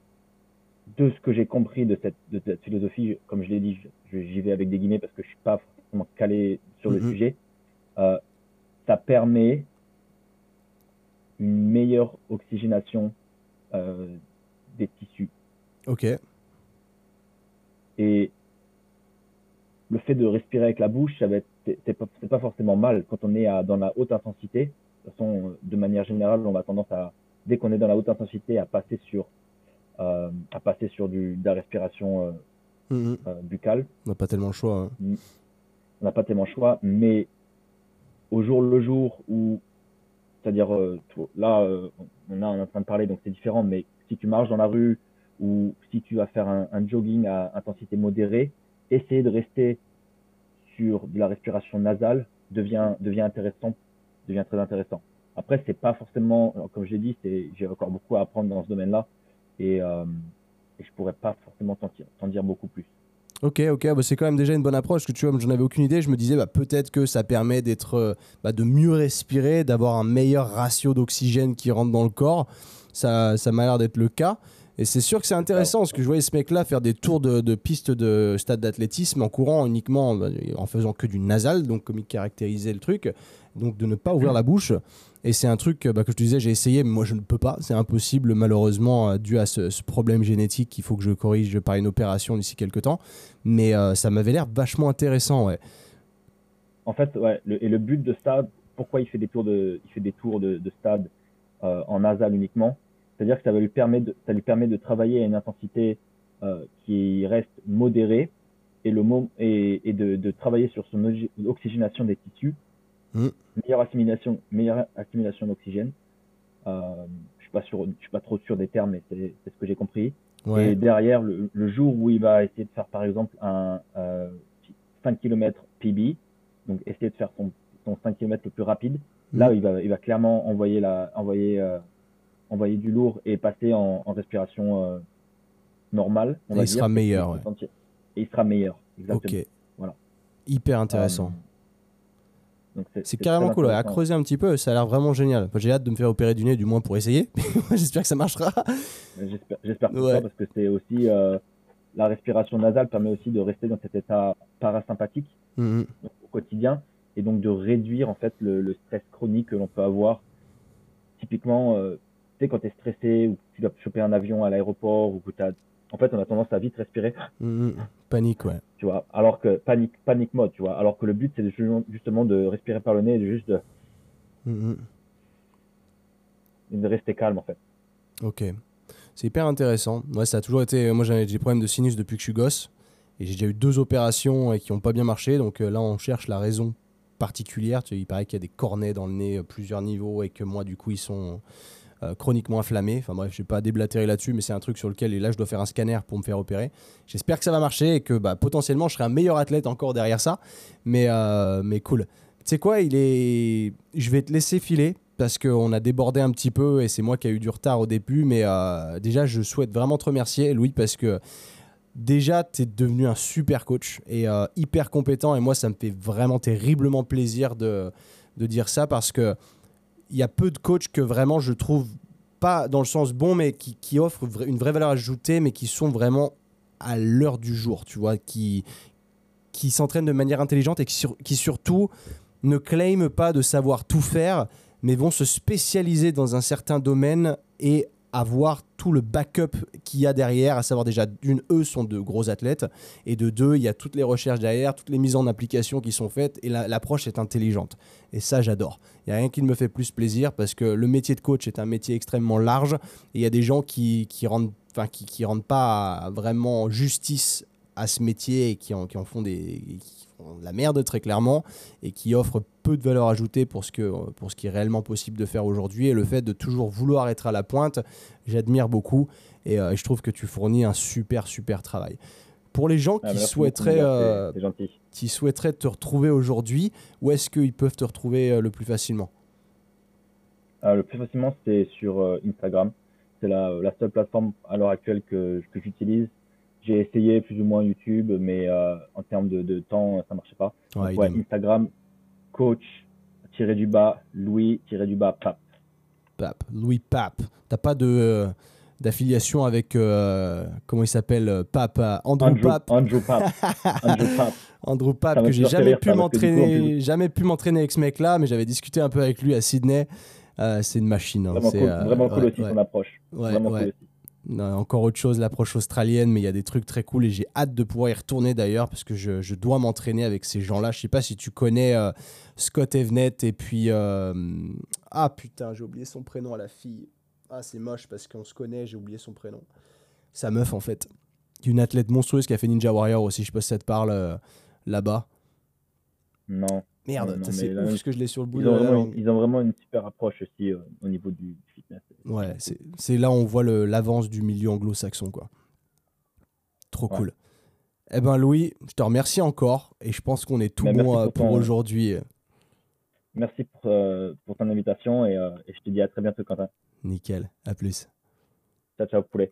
de ce que j'ai compris de cette, de cette philosophie, comme je l'ai dit, j'y vais avec des guillemets parce que je suis pas calé sur le mhm. sujet, euh, ça permet une meilleure oxygénation des tissus. Ok. Et le fait de respirer avec la bouche, c'est pas, pas, forcément mal quand on est à, dans la haute intensité. De toute façon, de manière générale, on a tendance à, dès qu'on est dans la haute intensité, à passer sur, euh, à passer sur du, de la respiration euh, euh, buccale. On n'a pas tellement le choix. Hein. On n'a pas tellement le choix, mais au jour le jour où, c'est-à-dire là, on, a, est en train de parler, donc c'est différent, mais si tu marches dans la rue ou si tu vas faire un, jogging à intensité modérée, essayer de rester sur de la respiration nasale devient, devient intéressant, devient très intéressant. Après, c'est pas forcément, comme j'ai dit, j'ai encore beaucoup à apprendre dans ce domaine-là et, euh, et je pourrais pas forcément t'en dire, beaucoup plus. Ok, ok, bah c'est quand même déjà une bonne approche. Que tu vois, j'en avais aucune idée. Je me disais, bah, peut-être que ça permet d'être, euh, bah, de mieux respirer, d'avoir un meilleur ratio d'oxygène qui rentre dans le corps. Ça, ça m'a l'air d'être le cas. Et c'est sûr que c'est intéressant parce que je voyais ce mec-là faire des tours de, de pistes de stade d'athlétisme en courant uniquement, en faisant que du nasal, donc comme il caractérisait le truc, donc de ne pas ouvrir la bouche. Et c'est un truc bah, que je te disais, j'ai essayé, mais moi je ne peux pas. C'est impossible, malheureusement, euh, dû à ce, problème génétique qu'il faut que je corrige par une opération d'ici quelques temps. Mais euh, ça m'avait l'air vachement intéressant. En fait, et le but de stade, pourquoi il fait des tours de, il fait des tours de, stade euh, en nasal uniquement? C'est-à-dire que ça, va lui permettre ça lui permet de travailler à une intensité qui reste modérée et, de, travailler sur son oxygénation des tissus, mmh. meilleure assimilation, meilleure assimilation d'oxygène. Euh, je suis pas sûr, je suis pas trop sûr des termes, mais c'est ce que j'ai compris. Et derrière, le, le, jour où il va essayer de faire par exemple un euh, 5 km PB, donc essayer de faire son, son 5 km le plus rapide, mmh. là il va, il va clairement envoyer la, envoyer euh, envoyer du lourd et passer en, respiration euh, normale. On et il sera meilleur. Et il sera meilleur, exactement. Ok. Voilà. Hyper intéressant. Euh, c'est carrément cool, à creuser un petit peu, ça a l'air vraiment génial. J'ai hâte de me faire opérer du nez, du moins pour essayer. J'espère que ça marchera. J'espère que ça, parce que c'est aussi euh, la respiration nasale permet aussi de rester dans cet état parasympathique mm-hmm. au quotidien et donc de réduire en fait le, stress chronique que l'on peut avoir. Typiquement, tu sais, quand tu es stressé ou tu dois choper un avion à l'aéroport ou que tu as. En fait, on a tendance à vite respirer. Mm, mm. panique, ouais. Tu vois, alors que panique, panique mode, tu vois. Alors que le but, c'est justement de respirer par le nez et de juste de. Mm, de rester calme, en fait. Ok. C'est hyper intéressant. Ouais, ça a toujours été. Moi, j'ai des problèmes de sinus depuis que je suis gosse. Et j'ai déjà eu deux opérations qui n'ont pas bien marché. Donc euh, là, on cherche la raison particulière. Tu il paraît qu'il y a des cornets dans le nez, plusieurs niveaux, et que moi, du coup, ils sont euh, chroniquement inflammé. Enfin bref, je vais pas déblatérer là-dessus, mais c'est un truc sur lequel, et là, je dois faire un scanner pour me faire opérer. J'espère que ça va marcher et que bah, potentiellement, je serai un meilleur athlète encore derrière ça. Mais, euh, mais cool. Tu sais quoi, il est... je vais te laisser filer parce qu'on a débordé un petit peu et c'est moi qui ai eu du retard au début. Mais euh, déjà, je souhaite vraiment te remercier, Louis, parce que déjà, tu es devenu un super coach et hyper compétent. Et moi, ça me fait vraiment terriblement plaisir de, de dire ça parce que il y a peu de coachs que vraiment je trouve pas dans le sens bon, mais qui, qui offrent une vraie valeur ajoutée, mais qui sont vraiment à l'heure du jour, tu vois, qui, qui s'entraînent de manière intelligente et qui, qui surtout ne claiment pas de savoir tout faire, mais vont se spécialiser dans un certain domaine et avoir tout le backup qu'il y a derrière, à savoir déjà d'une, eux sont de gros athlètes, et de deux, il y a toutes les recherches derrière, toutes les mises en application qui sont faites, et l'approche est intelligente. Et ça, j'adore. Il n'y a rien qui me fait plus plaisir, parce que le métier de coach est un métier extrêmement large, et il y a des gens qui qui rendent, qui, qui rendent pas vraiment justice à ce métier et qui en, qui en font des la merde très clairement et qui offre peu de valeur ajoutée pour ce, que, pour ce qui est réellement possible de faire aujourd'hui. Et le fait de toujours vouloir être à la pointe, j'admire beaucoup et euh, je trouve que tu fournis un super, super travail. Pour les gens ah, qui, souhaiteraient, euh, qui souhaiteraient te retrouver aujourd'hui, où est-ce qu'ils peuvent te retrouver euh, le plus facilement? Le plus facilement, c'est sur Instagram. C'est la, la, seule plateforme à l'heure actuelle que, que j'utilise j'ai essayé plus ou moins YouTube, mais euh, en termes de, de, temps, ça marchait pas. Ouais, Instagram, coach, tiré du bas, Louis, tiré du bas, Pape. Pape, Louis Pape. T'as pas de euh, d'affiliation avec, euh, comment il s'appelle, Pape, Andrew, Andrew Pape? Andrew Pape. Andrew Pape. Andrew Pape, que j'ai jamais pu m'entraîner, jamais pu m'entraîner avec ce mec-là, mais j'avais discuté un peu avec lui à Sydney. C'est une machine. hein. Vraiment C'est, cool, vraiment cool ouais, aussi ouais. son approche. Ouais, vraiment ouais. cool aussi. Non, encore autre chose, l'approche australienne, mais il y a des trucs très cool et j'ai hâte de pouvoir y retourner d'ailleurs parce que je, je dois m'entraîner avec ces gens-là. Je sais pas si tu connais euh, Scott Evenet et puis. euh, Ah putain, j'ai oublié son prénom à la fille. Ah, c'est moche parce qu'on se connaît, j'ai oublié son prénom. Sa meuf en fait. Une athlète monstrueuse qui a fait Ninja Warrior aussi, je sais pas si ça te parle euh, là-bas. Non. Merde, Ouais, c'est ouf parce que je l'ai sur le bout Ils de ont, vraiment langue. ils ont vraiment une super approche aussi euh, au niveau du, fitness. Ouais, c'est là où on voit l'avance du milieu anglo-saxon, quoi. Trop Ouais. cool. Eh ben Louis, je te remercie encore et je pense qu'on est tout Mais bon euh, pour aujourd'hui. Merci pour, euh, pour ton invitation et, euh, et je te dis à très bientôt, Quentin. Nickel, à plus. Ciao, ciao, poulet.